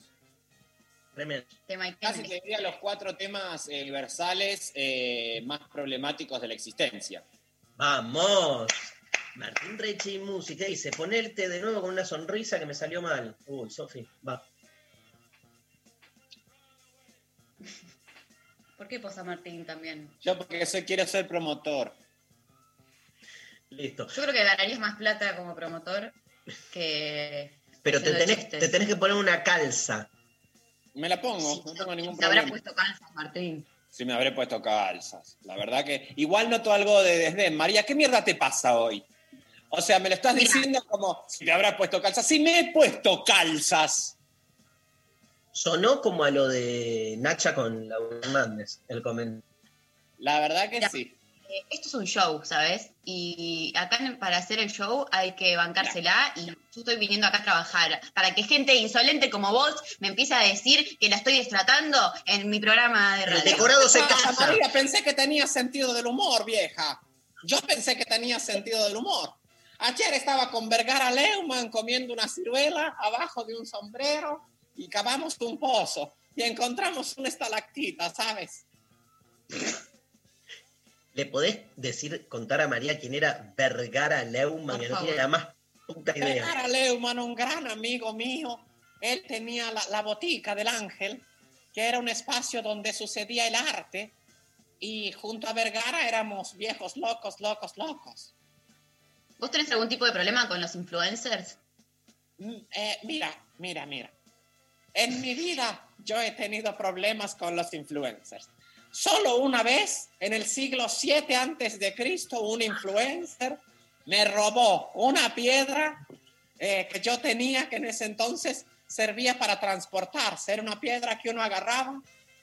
Tremendo. Casi te diría los cuatro temas eh, universales eh, más problemáticos de la existencia. Vamos. Martín Rechi Música dice, ponerte de nuevo con una sonrisa que me salió mal. Uy, Sofi, va. ¿Por qué posa Martín también? Yo porque soy, quiero ser promotor. Listo. Yo creo que ganarías más plata como promotor que. Pero te tenés, chistes. te tenés que poner una calza. Me la pongo, no tengo ningún Te habrá problema. puesto calzas, Martín. Si me habré puesto calzas. La verdad que igual noto algo de desdén. María, ¿qué mierda te pasa hoy? O sea, me lo estás diciendo como si te habrás puesto calzas. Sí, me he puesto calzas. Sonó como a lo de Nacha con Laura Hernández, el comentario. La verdad que sí. Eh, Esto es un show, ¿sabes? Y acá para hacer el show hay que bancársela y yo estoy viniendo acá a trabajar para que gente insolente como vos me empiece a decir que la estoy destratando en mi programa de radio. Ah, María, pensé que tenía sentido del humor, vieja. Yo pensé que tenía sentido del humor. Ayer estaba con Vergara Leumann comiendo una ciruela abajo de un sombrero y cavamos un pozo y encontramos una estalactita, ¿sabes? ¿Le podés decir, contar a María quién era Vergara Leumann? Que no tiene la más puta idea. Vergara Leumann, un gran amigo mío, él tenía la, la botica del Ángel, que era un espacio donde sucedía el arte, y junto a Vergara éramos viejos locos, locos, locos. ¿Vos tenés algún tipo de problema con los influencers? Mm, eh, mira, mira, mira. En mi vida yo he tenido problemas con los influencers. Solo una vez, en el siglo 7 antes de Cristo, un influencer me robó una piedra eh, que yo tenía, que en ese entonces servía para transportarse. Era una piedra que uno agarraba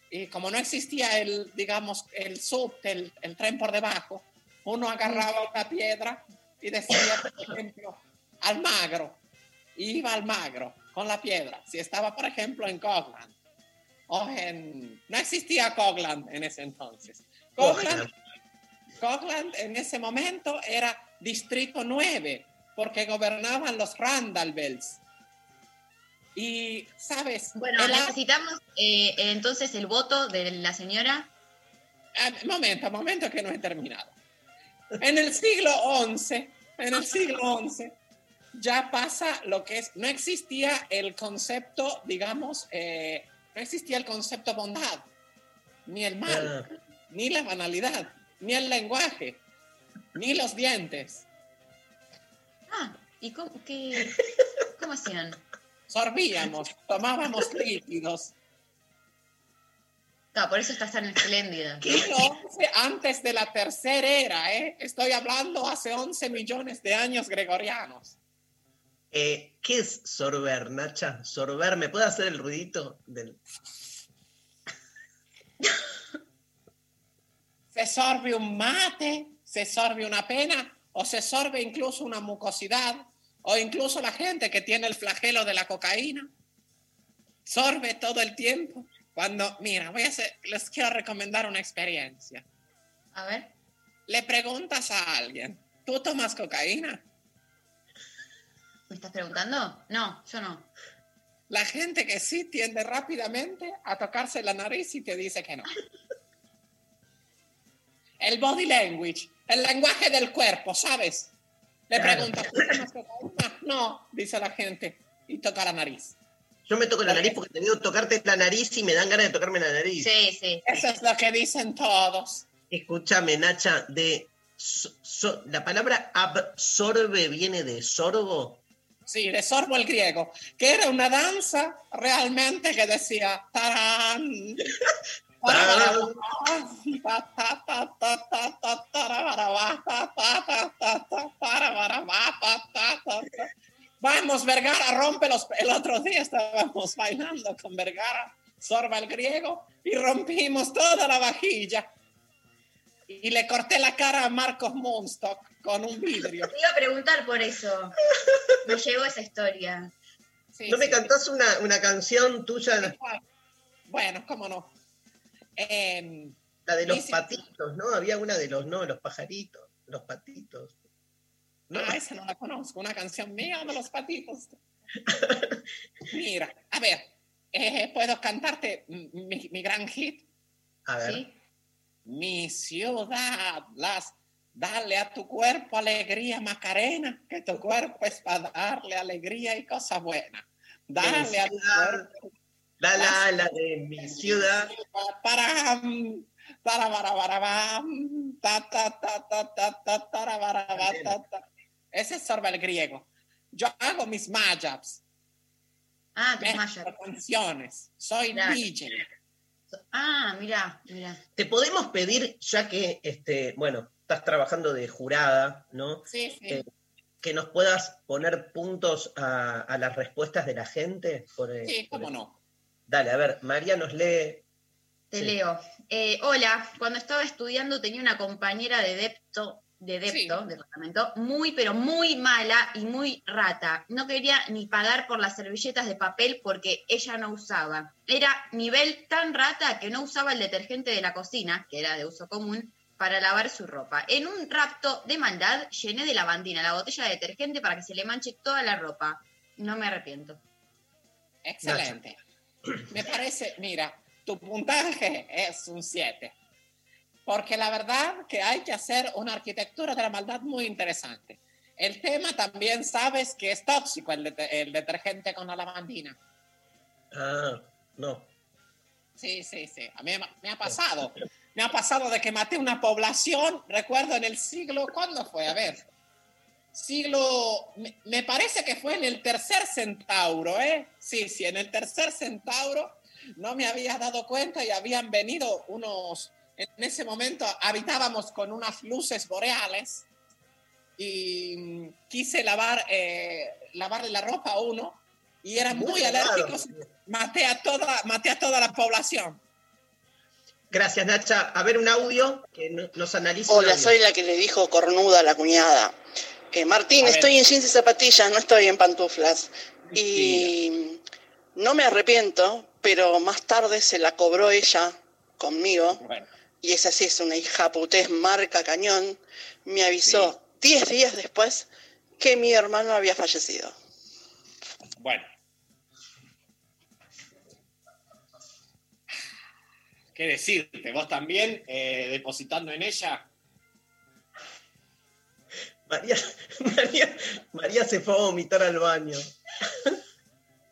y como no existía el, digamos, el subte, el, el tren por debajo, uno agarraba una piedra y decía, por ejemplo, Almagro. Iba al Magro con la piedra. Si estaba, por ejemplo, en Cogland. O en... No existía Cogland en ese entonces. Cogland, Cogland en ese momento era Distrito 9, porque gobernaban los Randallbells. Y, ¿sabes? Bueno, necesitamos eh, entonces el voto de la señora. Ah, momento, momento que no he terminado. En el siglo XI, en el siglo XI, ya pasa lo que es, no existía el concepto, digamos, eh, no existía el concepto bondad, ni el mal, ni la banalidad, ni el lenguaje, ni los dientes. Ah, ¿y cómo, qué, cómo hacían? Sorbíamos, tomábamos líquidos. Ah, por eso estás tan espléndida. Antes de la tercera era, ¿eh? Estoy hablando hace 11 millones de años gregorianos. Eh, ¿Qué es sorber, Nacha? Sorber, ¿me puede hacer el ruidito? Del... se sorbe un mate, se sorbe una pena o se sorbe incluso una mucosidad o incluso la gente que tiene el flagelo de la cocaína sorbe todo el tiempo. Cuando, mira, voy a hacer, les quiero recomendar una experiencia. A ver. Le preguntas a alguien, ¿tú tomas cocaína? ¿Me estás preguntando? No, yo no. La gente que sí tiende rápidamente a tocarse la nariz y te dice que no. El body language, el lenguaje del cuerpo, ¿sabes? Le Claro. preguntas, ¿tú tomas cocaína? No, dice la gente, y toca la nariz. Yo me toco la nariz porque te veo tocarte la nariz y me dan ganas de tocarme la nariz. Sí, sí. Eso es lo que dicen todos. Escúchame, Nacha, de so- so- la palabra absorbe viene de sorbo. Sí, de sorbo el griego, que era una danza realmente que decía tarán. Vamos, Vergara, rompe los... El otro día estábamos bailando con Vergara, sorba el griego, y rompimos toda la vajilla. Y le corté la cara a Marcos Munstock con un vidrio. Te iba a preguntar por eso. Me llegó esa historia. ¿No me cantás una, una canción tuya? Bueno, cómo no. Em, La de los patitos, ¿no? Había una de los, no, los pajaritos, los patitos. No, esa no la conozco. Una canción mía de los patitos. Mira, a ver, eh, ¿puedo cantarte mi, mi gran hit? A ver. Mi ciudad, las, dale a tu cuerpo alegría, Macarena, que tu cuerpo es para darle alegría y cosas buenas. Dale a tu cuerpo. La la la de mi ciudad. Para. Ese es sorba el griego. Yo hago mis mashups. Ah, mezclo mashups. canciones. Soy Claro. DJ. Ah, mira, mira. Te podemos pedir, ya que, este, bueno, estás trabajando de jurada, ¿no? Sí, sí. Eh, que nos puedas poner puntos a, a las respuestas de la gente. Por, Sí, por- cómo no. Dale, a ver, María nos lee. Te Sí. leo. Eh, hola, cuando estaba estudiando tenía una compañera de depto, de depto, Sí. departamento, muy pero muy mala y muy rata. No quería ni pagar por las servilletas de papel porque ella no usaba. Era nivel tan rata que no usaba el detergente de la cocina, que era de uso común, para lavar su ropa. En un rapto de maldad llené de lavandina la botella de detergente para que se le manche toda la ropa. No me arrepiento. Excelente. Me parece, mira, tu puntaje es un 7. Porque la verdad que hay que hacer una arquitectura de la maldad muy interesante. El tema también sabes que es tóxico el, det- el detergente con la lavandina. Ah, no. Sí, sí, sí. A mí me- ha pasado. Me ha pasado de que maté una población, recuerdo en el siglo, ¿cuándo fue? A ver. Siglo, me, me parece que fue en el tercer centauro, ¿eh? Sí, sí, en el tercer centauro no me había dado cuenta y habían venido unos, en ese momento habitábamos con unas luces boreales y quise lavar, eh, lavarle la ropa a uno y eran muy, Muy alérgicos. Maté a, toda, maté a toda la población. Gracias, Nacha. A ver un audio que no- nos analice. un Hola, soy la que le dijo cornuda a la cuñada. Eh, Martín, A ver. estoy en jeans y zapatillas, no estoy en pantuflas. Y no me arrepiento, pero más tarde se la cobró ella conmigo. Bueno, Y esa sí es una hija putés marca cañón. Me avisó 10 días después que mi hermano había fallecido. bueno. ¿Qué decirte? ¿Vos también eh, depositando en ella? María, María, María se fue a vomitar al baño.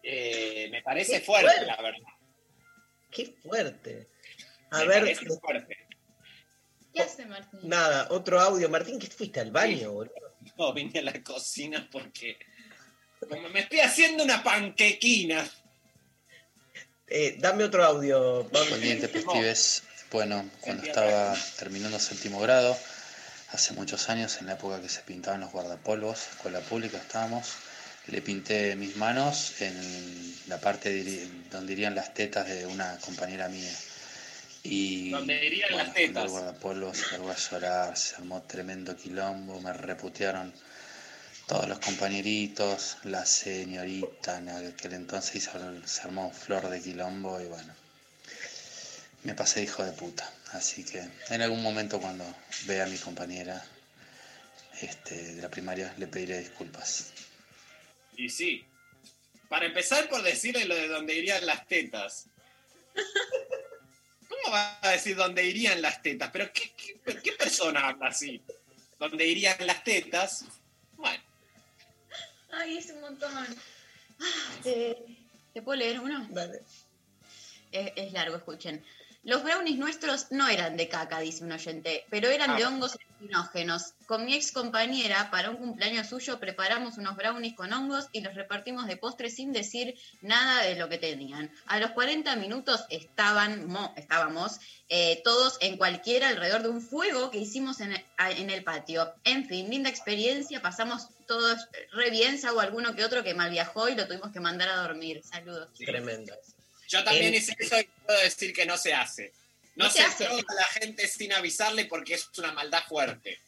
Eh, me parece fuerte. la verdad. Qué fuerte. A Me ver, fuerte. ¿Qué hace Martín? nada, otro audio. Martín, ¿qué fuiste al baño, boludo? No, vine a la cocina porque como me estoy haciendo una panquequina. Eh, dame otro audio, día, Intempestives. Bueno, cuando estaba terminando séptimo grado, hace muchos años, en la época que se pintaban los guardapolvos, escuela pública estábamos, le pinté mis manos en la parte donde irían las tetas de una compañera mía. Y Donde irían bueno, las tetas. El guardapolvo se largó a llorar, se armó tremendo quilombo, me reputearon todos los compañeritos, la señorita, en aquel entonces se armó flor de quilombo y bueno, me pasé hijo de puta. Así que en algún momento cuando vea a mi compañera este, de la primaria le pediré disculpas. Y sí. Para empezar por decirle lo de donde irían las tetas. ¿Cómo va a decir dónde irían las tetas? Pero ¿qué, qué, qué persona habla así? ¿Dónde irían las tetas? Bueno, Ay, es un montón. Ah, ¿Te, ¿te puedo leer uno? Dale. Es, es largo, escuchen. Los brownies nuestros no eran de caca, dice un oyente, pero eran de Ah. hongos alucinógenos. Con mi ex compañera, para un cumpleaños suyo, preparamos unos brownies con hongos y los repartimos de postre sin decir nada de lo que tenían. A los 40 minutos estaban, mo- estábamos eh, todos en cualquiera alrededor de un fuego que hicimos en el, a- en el patio. En fin, linda experiencia, pasamos todos re bien, salvo alguno que otro que mal viajó y lo tuvimos que mandar a dormir. Saludos. Tremendo. Yo también hice eso y puedo decir que no se hace. No, No se, se hace. droga a la gente sin avisarle porque es una maldad fuerte.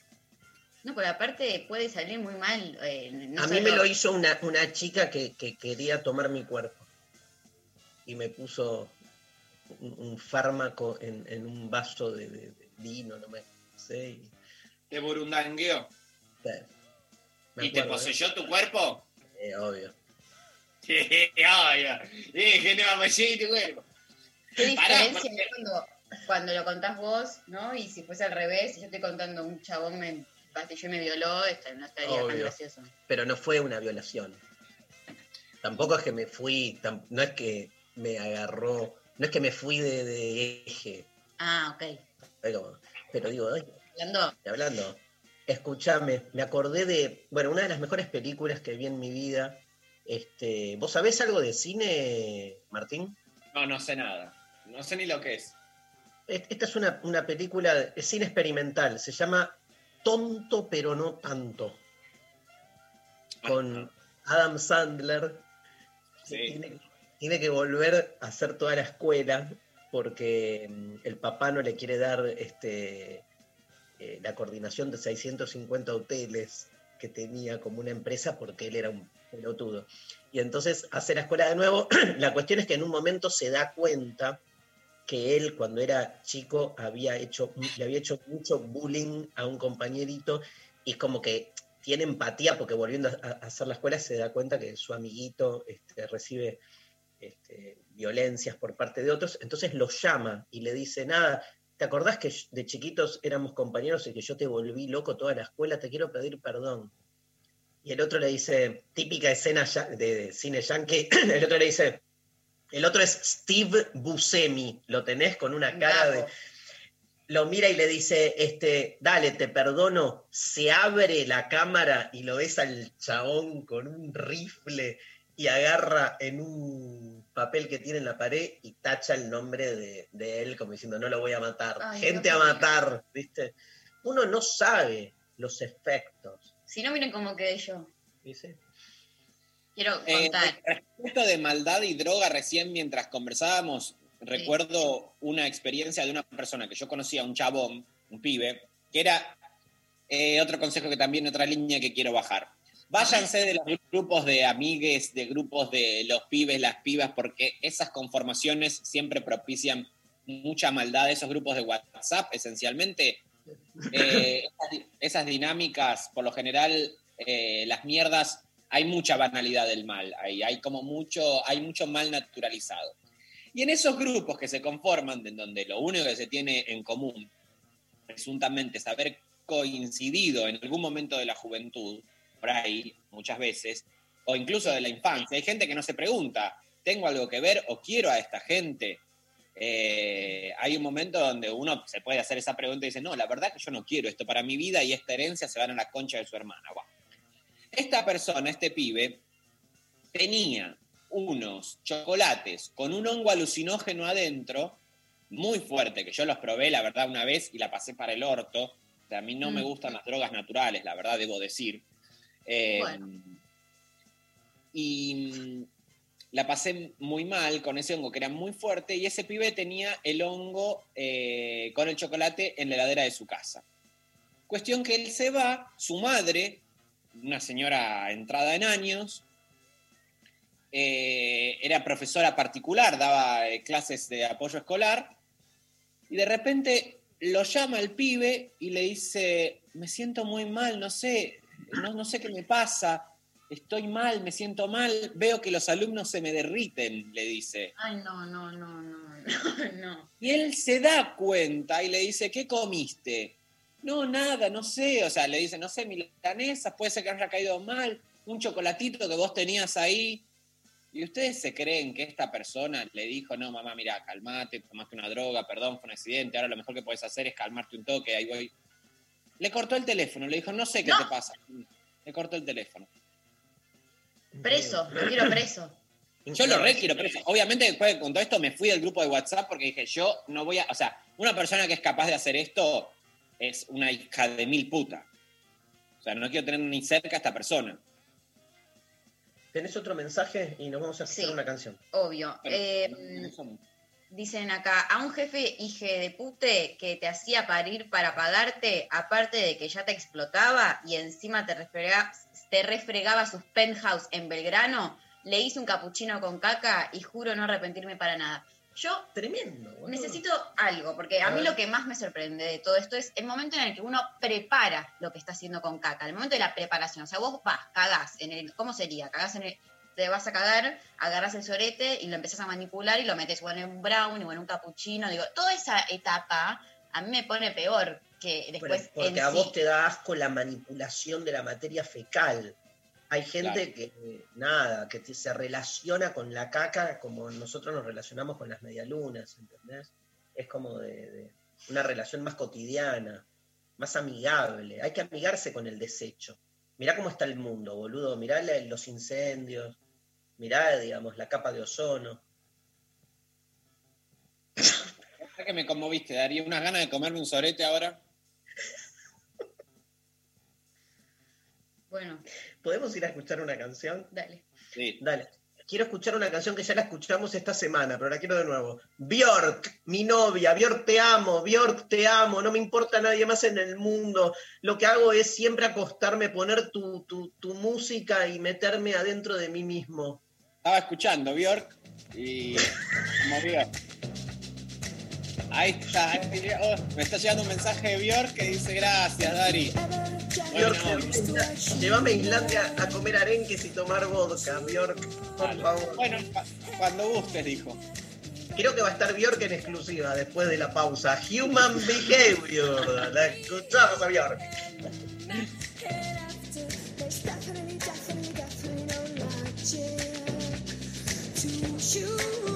No, porque aparte puede salir muy mal. eh, no a mí me lo hizo una, una chica que, que quería tomar mi cuerpo. Y me puso un, un fármaco en, en un vaso de, de- de vino, no me sé. y- Te burundangueó. sí, ¿Y te acuerdo, poseyó tu cuerpo? ¿eh? Eh, obvio. ¿Qué Pará, diferencia hay cuando, cuando lo contás vos, ¿no? Y si fuese al revés, si yo estoy contando un chabón me pastilló y me violó, esta- no estaría tan Obvio. gracioso. Pero no fue una violación. Tampoco es que me fui, tam- no es que me agarró, no es que me fui de, de eje. Ah, ok. Como- Pero digo, ay, Hablando, hablando, escúchame, me acordé de, bueno, una de las mejores películas que vi en mi vida. Este, ¿Vos sabés algo de cine, Martín? No, no sé nada. No sé ni lo que es. Esta es una, una película de cine experimental, se llama Tonto pero no tanto. Con Adam Sandler. Tiene, tiene que volver a hacer toda la escuela porque mm, el papá no le quiere dar este, eh, la coordinación de 650 hoteles que tenía como una empresa porque él era un pelotudo. Y entonces hace la escuela de nuevo. la cuestión es que en un momento se da cuenta que él cuando era chico había hecho, le había hecho mucho bullying a un compañerito y como que tiene empatía porque volviendo a, hacer la escuela se da cuenta que su amiguito este, recibe este, violencias por parte de otros, entonces lo llama y le dice, nada, ¿te acordás que de chiquitos éramos compañeros y que yo te volví loco toda la escuela? Te quiero pedir perdón. Y el otro le dice, típica escena de, cine yankee, el otro le dice, el otro es Steve Buscemi, lo tenés con una cara de... Lo mira y le dice, este, dale, te perdono, se abre la cámara y lo ves al chabón con un rifle y agarra en un papel que tiene en la pared y tacha el nombre de, de él como diciendo, no lo voy a matar, Ay, gente a matar, ¿viste? Uno no sabe los efectos, si no miren cómo quedé yo. Quiero Eh, contar. respecto de maldad y droga, recién mientras conversábamos, recuerdo una experiencia de una persona que yo conocía, un chabón, un pibe, que era eh, otro consejo que también, otra línea que quiero bajar. Váyanse de los grupos de amigues, de grupos de los pibes, las pibas, porque esas conformaciones siempre propician mucha maldad. Esos grupos de WhatsApp, esencialmente, eh, esas, di- esas dinámicas, por lo general, eh, las mierdas, hay mucha banalidad del mal, ahí hay como mucho, hay mucho mal naturalizado. Y en esos grupos que se conforman, en donde lo único que se tiene en común, presuntamente, es haber coincidido en algún momento de la juventud, por ahí, muchas veces, o incluso de la infancia, hay gente que no se pregunta, ¿tengo algo que ver o quiero a esta gente? Eh, hay un momento donde uno se puede hacer esa pregunta y dice, no, la verdad que yo no quiero esto para mi vida y esta herencia se van a la concha de su hermana. Buah. Esta persona, este pibe, tenía unos chocolates con un hongo alucinógeno adentro, muy fuerte, que yo los probé, la verdad, una vez y la pasé para el orto. O sea, a mí no me Mm. gustan las drogas naturales, la verdad, debo decir. Eh, Bueno. Y la pasé muy mal con ese hongo que era muy fuerte y ese pibe tenía el hongo eh, con el chocolate en la heladera de su casa. Cuestión que él se va, su madre, una señora entrada en años, eh, era profesora particular, daba eh, clases de apoyo escolar, y de repente lo llama el pibe y le dice, me siento muy mal, no sé, no, no sé qué me pasa, estoy mal, me siento mal, veo que los alumnos se me derriten, le dice. Ay, no, no, no, no, no. Y él se da cuenta y le dice, ¿qué comiste? No, nada, no sé. O sea, le dice, no sé, milanesas, puede ser que haya caído mal, un chocolatito que vos tenías ahí. Y ustedes se creen que esta persona le dijo, no, mamá, mira, calmate, tomaste una droga, perdón, fue un accidente, ahora lo mejor que puedes hacer es calmarte un toque, ahí voy. Le cortó el teléfono, le dijo, no sé qué te pasa. Le cortó el teléfono. Preso, lo quiero preso. Yo lo re quiero, pero obviamente después con todo esto me fui del grupo de WhatsApp porque dije, yo no voy a, o sea, una persona que es capaz de hacer esto es una hija de mil puta. O sea, no quiero tener ni cerca a esta persona. ¿Tenés otro mensaje? Y nos vamos a hacer una canción. Obvio. Pero- Eh, dicen acá, a un jefe hije de pute que te hacía parir para pagarte, aparte de que ya te explotaba y encima te refregaba, te refregaba sus penthouse en Belgrano, le hice un capuchino con caca y juro no arrepentirme para nada. Yo Tremendo. necesito algo, porque a A mí ver. lo que más me sorprende de todo esto es el momento en el que uno prepara lo que está haciendo con caca, el momento de la preparación. O sea, vos vas, cagás en el, ¿cómo sería? Cagás en el, te vas a cagar, agarras el sorete y lo empezás a manipular y lo metes o en un brownie o en un cappuccino. Digo, toda esa etapa a mí me pone peor que después. porque a sí. vos te da asco la manipulación de la materia fecal. Hay gente Claro. que, nada, que te- se relaciona con la caca como nosotros nos relacionamos con las medialunas, ¿entendés? Es como de, de una relación más cotidiana, más amigable. Hay que amigarse con el desecho. Mirá cómo está el mundo, boludo. Mirá la- los incendios, mirá, digamos, la capa de ozono. Que me conmoviste, daría unas ganas de comerme un sorete ahora. Bueno, ¿Podemos ir a escuchar una canción? dale. Sí. Dale. Quiero escuchar una canción que ya la escuchamos esta semana, pero la quiero de nuevo. Bjork, mi novia, Bjork te amo, Bjork te amo, no me importa nadie más en el mundo. Lo que hago es siempre acostarme, poner tu, tu, tu música y meterme adentro de mí mismo. Estaba escuchando Bjork y movió. Ahí está. ahí- oh, me está llegando un mensaje de Bjork que dice gracias, Dari. Bjork, Bueno, llévame- llévame a Islandia a comer arenques y tomar vodka, Bjork, por favor. bueno, cuando gustes, dijo. Creo que va a estar Bjork en exclusiva después de la pausa. Human Behavior. La escuchamos a Bjork. There's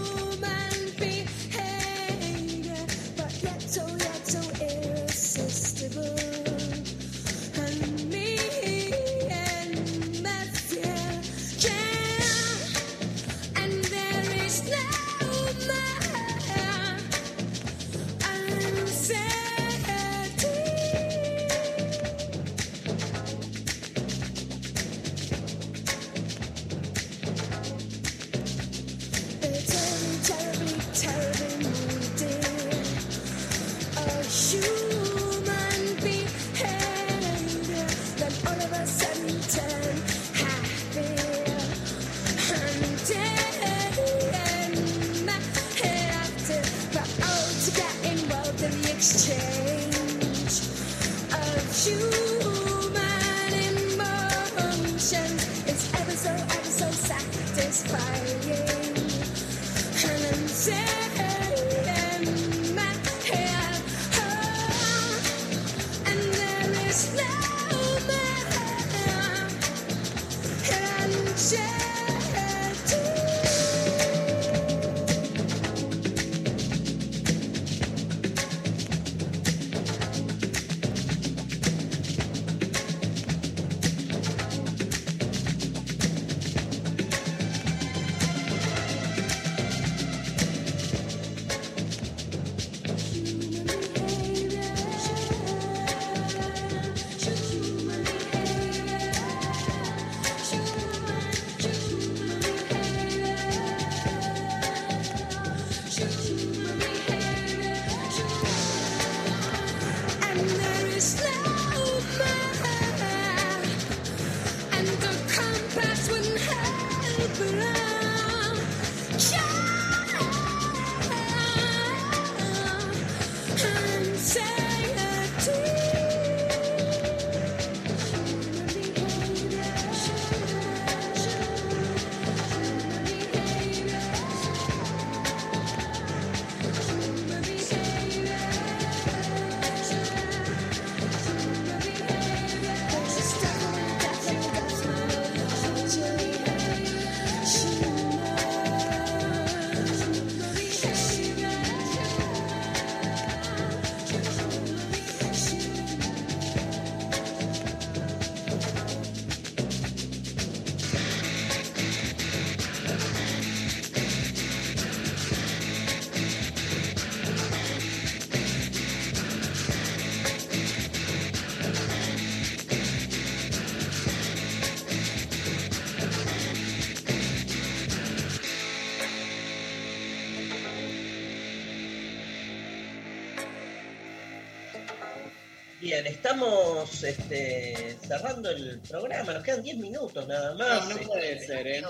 Bien, estamos este, cerrando el programa, nos quedan 10 minutos nada más. No, no puede ser, ¿eh?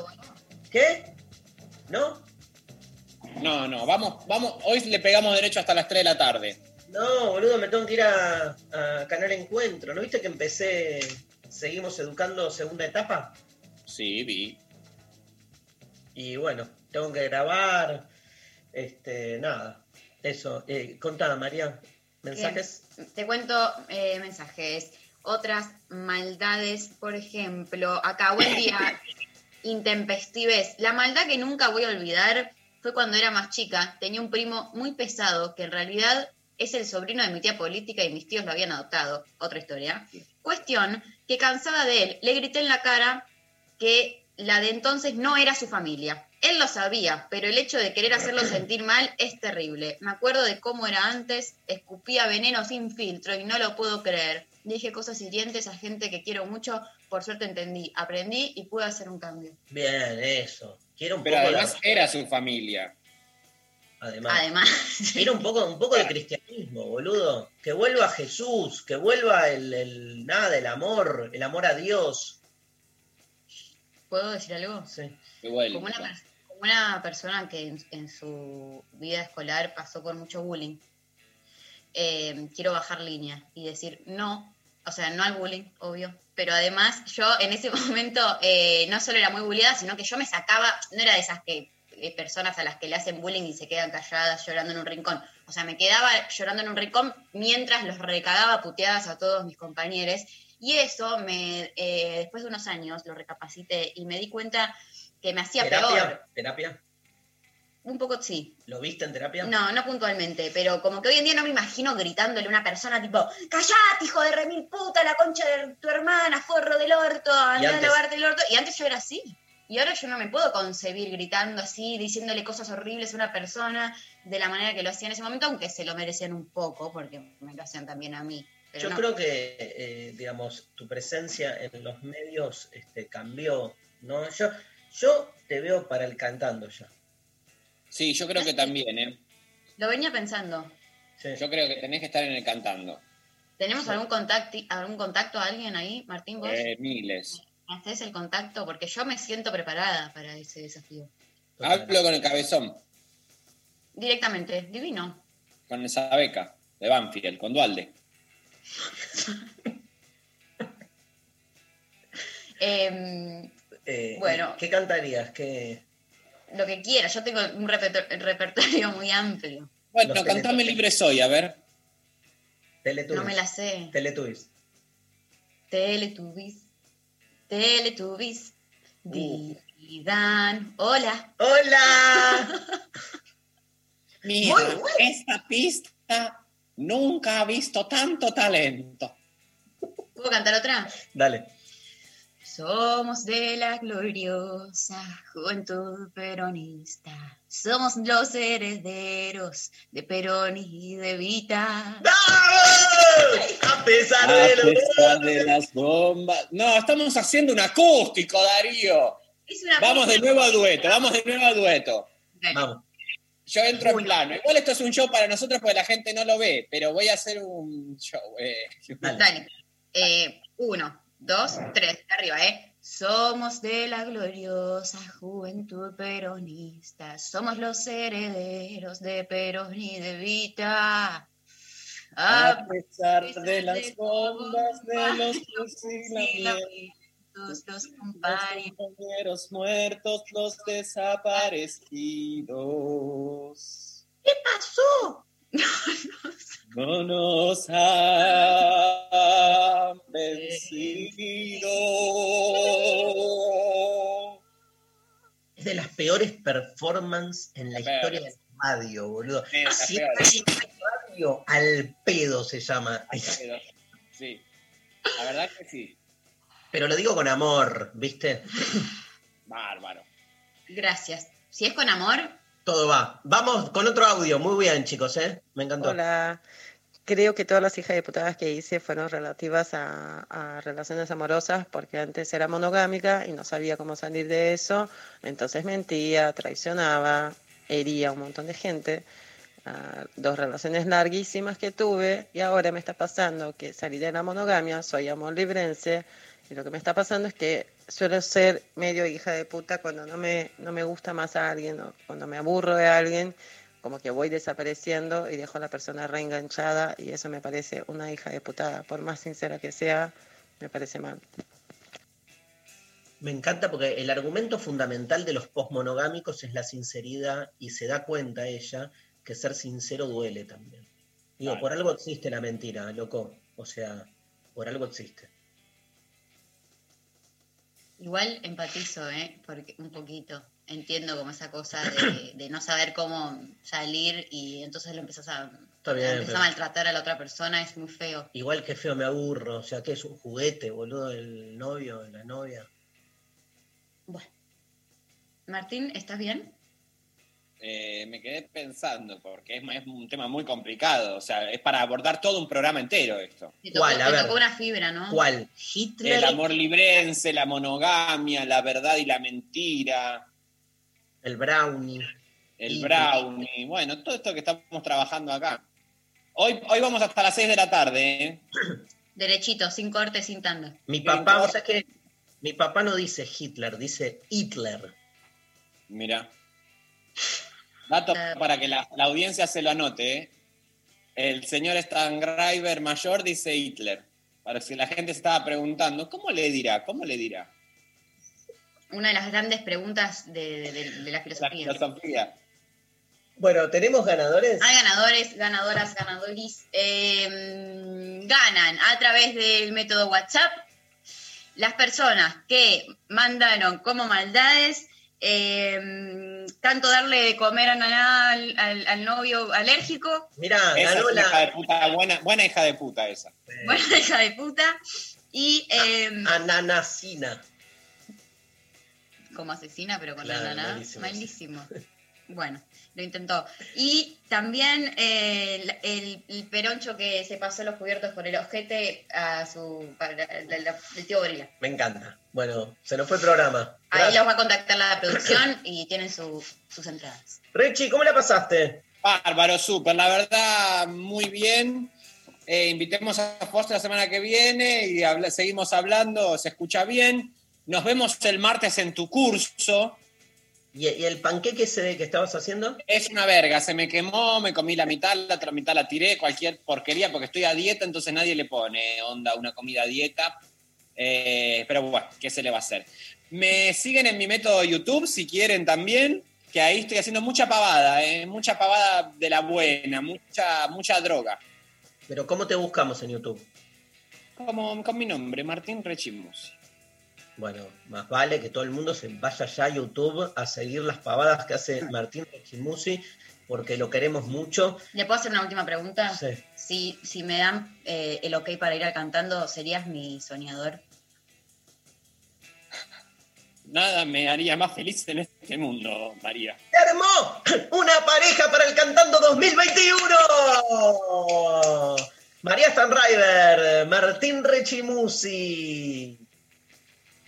¿Qué? ¿No? No, no, vamos, vamos, hoy le pegamos derecho hasta las 3 de la tarde. No, boludo, me tengo que ir a, a Canal Encuentro. ¿No viste que empecé, seguimos educando segunda etapa? Sí, vi. Y bueno, tengo que grabar, este, nada, eso. Eh, contá, María, mensajes. Te cuento eh, mensajes. Otras maldades, por ejemplo, acá, buen día, intempestives. La maldad que nunca voy a olvidar fue cuando era más chica. Tenía un primo muy pesado que en realidad es el sobrino de mi tía política y mis tíos lo habían adoptado. Otra historia. Cuestión que cansada de él, le grité en la cara que la de entonces no era su familia. Él lo sabía, pero el hecho de querer hacerlo sentir mal es terrible. Me acuerdo de cómo era antes, escupía veneno sin filtro y no lo puedo creer. Dije cosas hirientes a gente que quiero mucho, por suerte entendí, aprendí y pude hacer un cambio. Bien, eso. Quiero un Pero poco de- además era su familia. Además. Además. Quiero un poco, un poco de cristianismo, boludo. Que vuelva Jesús, que vuelva el, el nada, el amor, el amor a Dios. ¿Puedo decir algo? Sí. Como una, como una persona que en, en su vida escolar pasó por mucho bullying, eh, quiero bajar línea y decir no, o sea, no al bullying, obvio, pero además yo en ese momento eh, no solo era muy bulliada, sino que yo me sacaba, no era de esas que eh, personas a las que le hacen bullying y se quedan calladas llorando en un rincón, o sea, me quedaba llorando en un rincón mientras los recagaba puteadas a todos mis compañeros y eso me, eh, después de unos años lo recapacité y me di cuenta que me hacía peor. ¿Terapia? ¿Terapia? Un poco sí. ¿Lo viste en terapia? No, no puntualmente, pero como que hoy en día no me imagino gritándole a una persona tipo, callate, hijo de remil puta, la concha de tu hermana, forro del orto, anda a lavarte el orto. Y antes yo era así. Y ahora yo no me puedo concebir gritando así, diciéndole cosas horribles a una persona de la manera que lo hacía en ese momento, aunque se lo merecían un poco, porque me lo hacían también a mí. Pero Yo no. creo que, eh, digamos, tu presencia en los medios este, cambió, ¿no? Yo, yo te veo para el cantando ya. Sí, yo creo que también, ¿eh? Lo venía pensando. Yo creo que tenés que estar en el cantando. ¿Tenemos algún contacto, algún contacto a alguien ahí, Martín? ¿Vos? Eh, miles. ¿Me haces el contacto? Porque yo me siento preparada para ese desafío. Hablo con el cabezón, Directamente, divino. con esa beca de Banfield, con Dualde. Em, Eh, Bueno. ¿Qué cantarías? ¿Qué... lo que quiera, yo tengo un reperto- repertorio muy amplio. Bueno, Los cantame libre soy, a ver. Teletubbies. No me la sé. Teletubbies. Teletubbies, Teletubbies, digan, hola. ¡Hola! Mira, esta pista nunca ha visto tanto talento. ¿Puedo cantar otra? Dale. Somos de la gloriosa juventud peronista. Somos los herederos de Perón y de Vita. A pesar A de pesar de las bombas. No, estamos haciendo un acústico, Darío. Es una Vamos de nuevo a dueto, vamos de nuevo a dueto. Vamos. Yo entro en plano. Igual esto es un show para nosotros porque la gente no lo ve, pero voy a hacer un show. eh. Dale. Eh, uno, dos, tres, arriba, ¿eh? Somos de la gloriosa juventud peronista. Somos los herederos de Perón y de Vita. A A pesar de las bombas de los fusilamientos, los los compañeros. compañeros muertos, los desaparecidos. ¿Qué pasó? No nos han vencido. Es de las peores performances en la historia del radio, boludo. Sí, las Si peores. hay radio, al pedo se llama. Sí, la verdad que sí. Pero lo digo con amor, ¿viste? Bárbaro. Gracias. Si es con amor, Todo va. Vamos con otro audio. Muy bien, chicos, ¿eh? Me encantó. Hola. Creo que todas las hijas de putadas que hice fueron relativas a, a relaciones amorosas porque antes era monogámica y no sabía cómo salir de eso. Entonces mentía, traicionaba, hería a un montón de gente. Ah, dos relaciones larguísimas que tuve y ahora me está pasando que salí de la monogamia, soy amor librense y lo que me está pasando es que suelo ser medio hija de puta cuando no me, no me gusta más a alguien o cuando me aburro de alguien, como que voy desapareciendo y dejo a la persona reenganchada y eso me parece una hija de putada, por más sincera que sea, me parece mal. Me encanta porque el argumento fundamental de los posmonogámicos es la sinceridad y se da cuenta ella que ser sincero duele también. Digo, Claro. por algo existe la mentira, loco. O sea, por algo existe. Igual empatizo, ¿eh? Porque un poquito. Entiendo como esa cosa de, de no saber cómo salir y entonces lo empezás a, Está bien, empezás pero- a maltratar a la otra persona, es muy feo. Igual que feo me aburro. O sea, que es un juguete, boludo, el novio, la novia. Martín, ¿estás bien? Eh, me quedé pensando, porque es, es un tema muy complicado. O sea, es para abordar todo un programa entero esto. Te tocó, ¿Cuál? A te ver. tocó una fibra, ¿no? ¿Cuál? Hitler. El amor librense, la monogamia, la verdad y la mentira, El brownie. el Y- brownie. Bueno, todo esto que estamos trabajando acá. Hoy, hoy vamos hasta las 6 de la tarde, ¿eh? Derechito, sin corte, sin tanda. Mi papá, o sea que mi papá no dice Hitler, dice Hitler. Mira. Dato para que la, la audiencia se lo anote. ¿eh? El señor Stan Greiber mayor dice Hitler. Para si la gente se estaba preguntando, ¿cómo le dirá? ¿Cómo le dirá? Una de las grandes preguntas de, de- de la La filosofía. filosofía. Bueno, ¿tenemos ganadores? Hay ganadores, ganadoras, ganadores. eh, ganan a través del método WhatsApp las personas que mandaron como maldades eh, tanto darle de comer a Naná al, al- al novio alérgico, Mira, ganó una hija de la puta, buena, buena hija de puta esa. buena hija de puta, y eh, Ananasina. como asesina, pero con Claro, la naná, malísimo, malísimo. Bueno, lo intentó. Y también eh, el, el- el peroncho que se pasó los cubiertos por el ojete a su para- la- la- el tío Gorila. Me encanta. Bueno, se nos fue el programa. Ahí los va a contactar la producción y tienen su- sus entradas. Rechi, ¿cómo la pasaste? Bárbaro, súper. La verdad, muy bien. Eh, invitemos a Foster la semana que viene y seguimos hablando. Se escucha bien. Nos vemos el martes en tu curso. ¿Y, y el panqueque ese que estabas haciendo? Es una verga, se me quemó, me comí la mitad, la otra mitad la tiré, cualquier porquería, porque estoy a dieta, entonces nadie le pone onda una comida a dieta. Eh, pero bueno, ¿qué se le va a hacer? Me siguen en mi método YouTube si quieren también, que ahí estoy haciendo mucha pavada, eh, mucha pavada de la buena, mucha, mucha droga. Pero ¿cómo te buscamos en YouTube? Como con mi nombre, Martín Rechimus. Bueno, más vale que todo el mundo se vaya ya a YouTube a seguir las pavadas que hace Martín Rechimusi, porque lo queremos mucho. ¿Le puedo hacer una última pregunta? Sí. Si, si me dan eh, el ok para ir al cantando, ¿serías mi soñador? Nada me haría más feliz en este mundo, María. ¡Se armó! ¡Una pareja para el Cantando 2021! María Stanriver, Martín Rechimusi.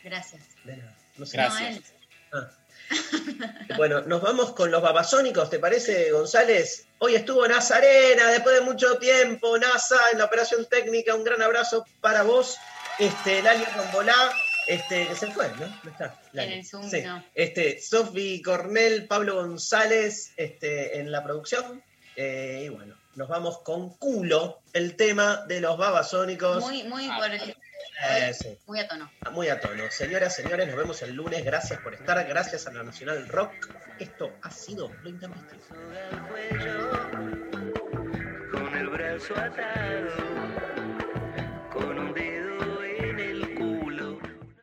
Gracias. No sé. No, él. Ah. Bueno, nos vamos con los babasónicos, ¿te parece, González? Hoy estuvo Nazarena, después de mucho tiempo, NASA en la operación técnica, un gran abrazo para vos, este, Lali Rombolá, este, que se fue, ¿no? No está. En el Zoom, Sí. no. Este, Sofi Cornell, Pablo González, este, en la producción, eh, y bueno, nos vamos con culo, el tema de los babasónicos. Muy, muy por el- Eh, sí. muy a tono. Muy a tono. Señoras, señores, nos vemos el lunes. Gracias por estar. Gracias a la Nacional Rock. Esto ha sido lo intempestivo. con el brazo atado.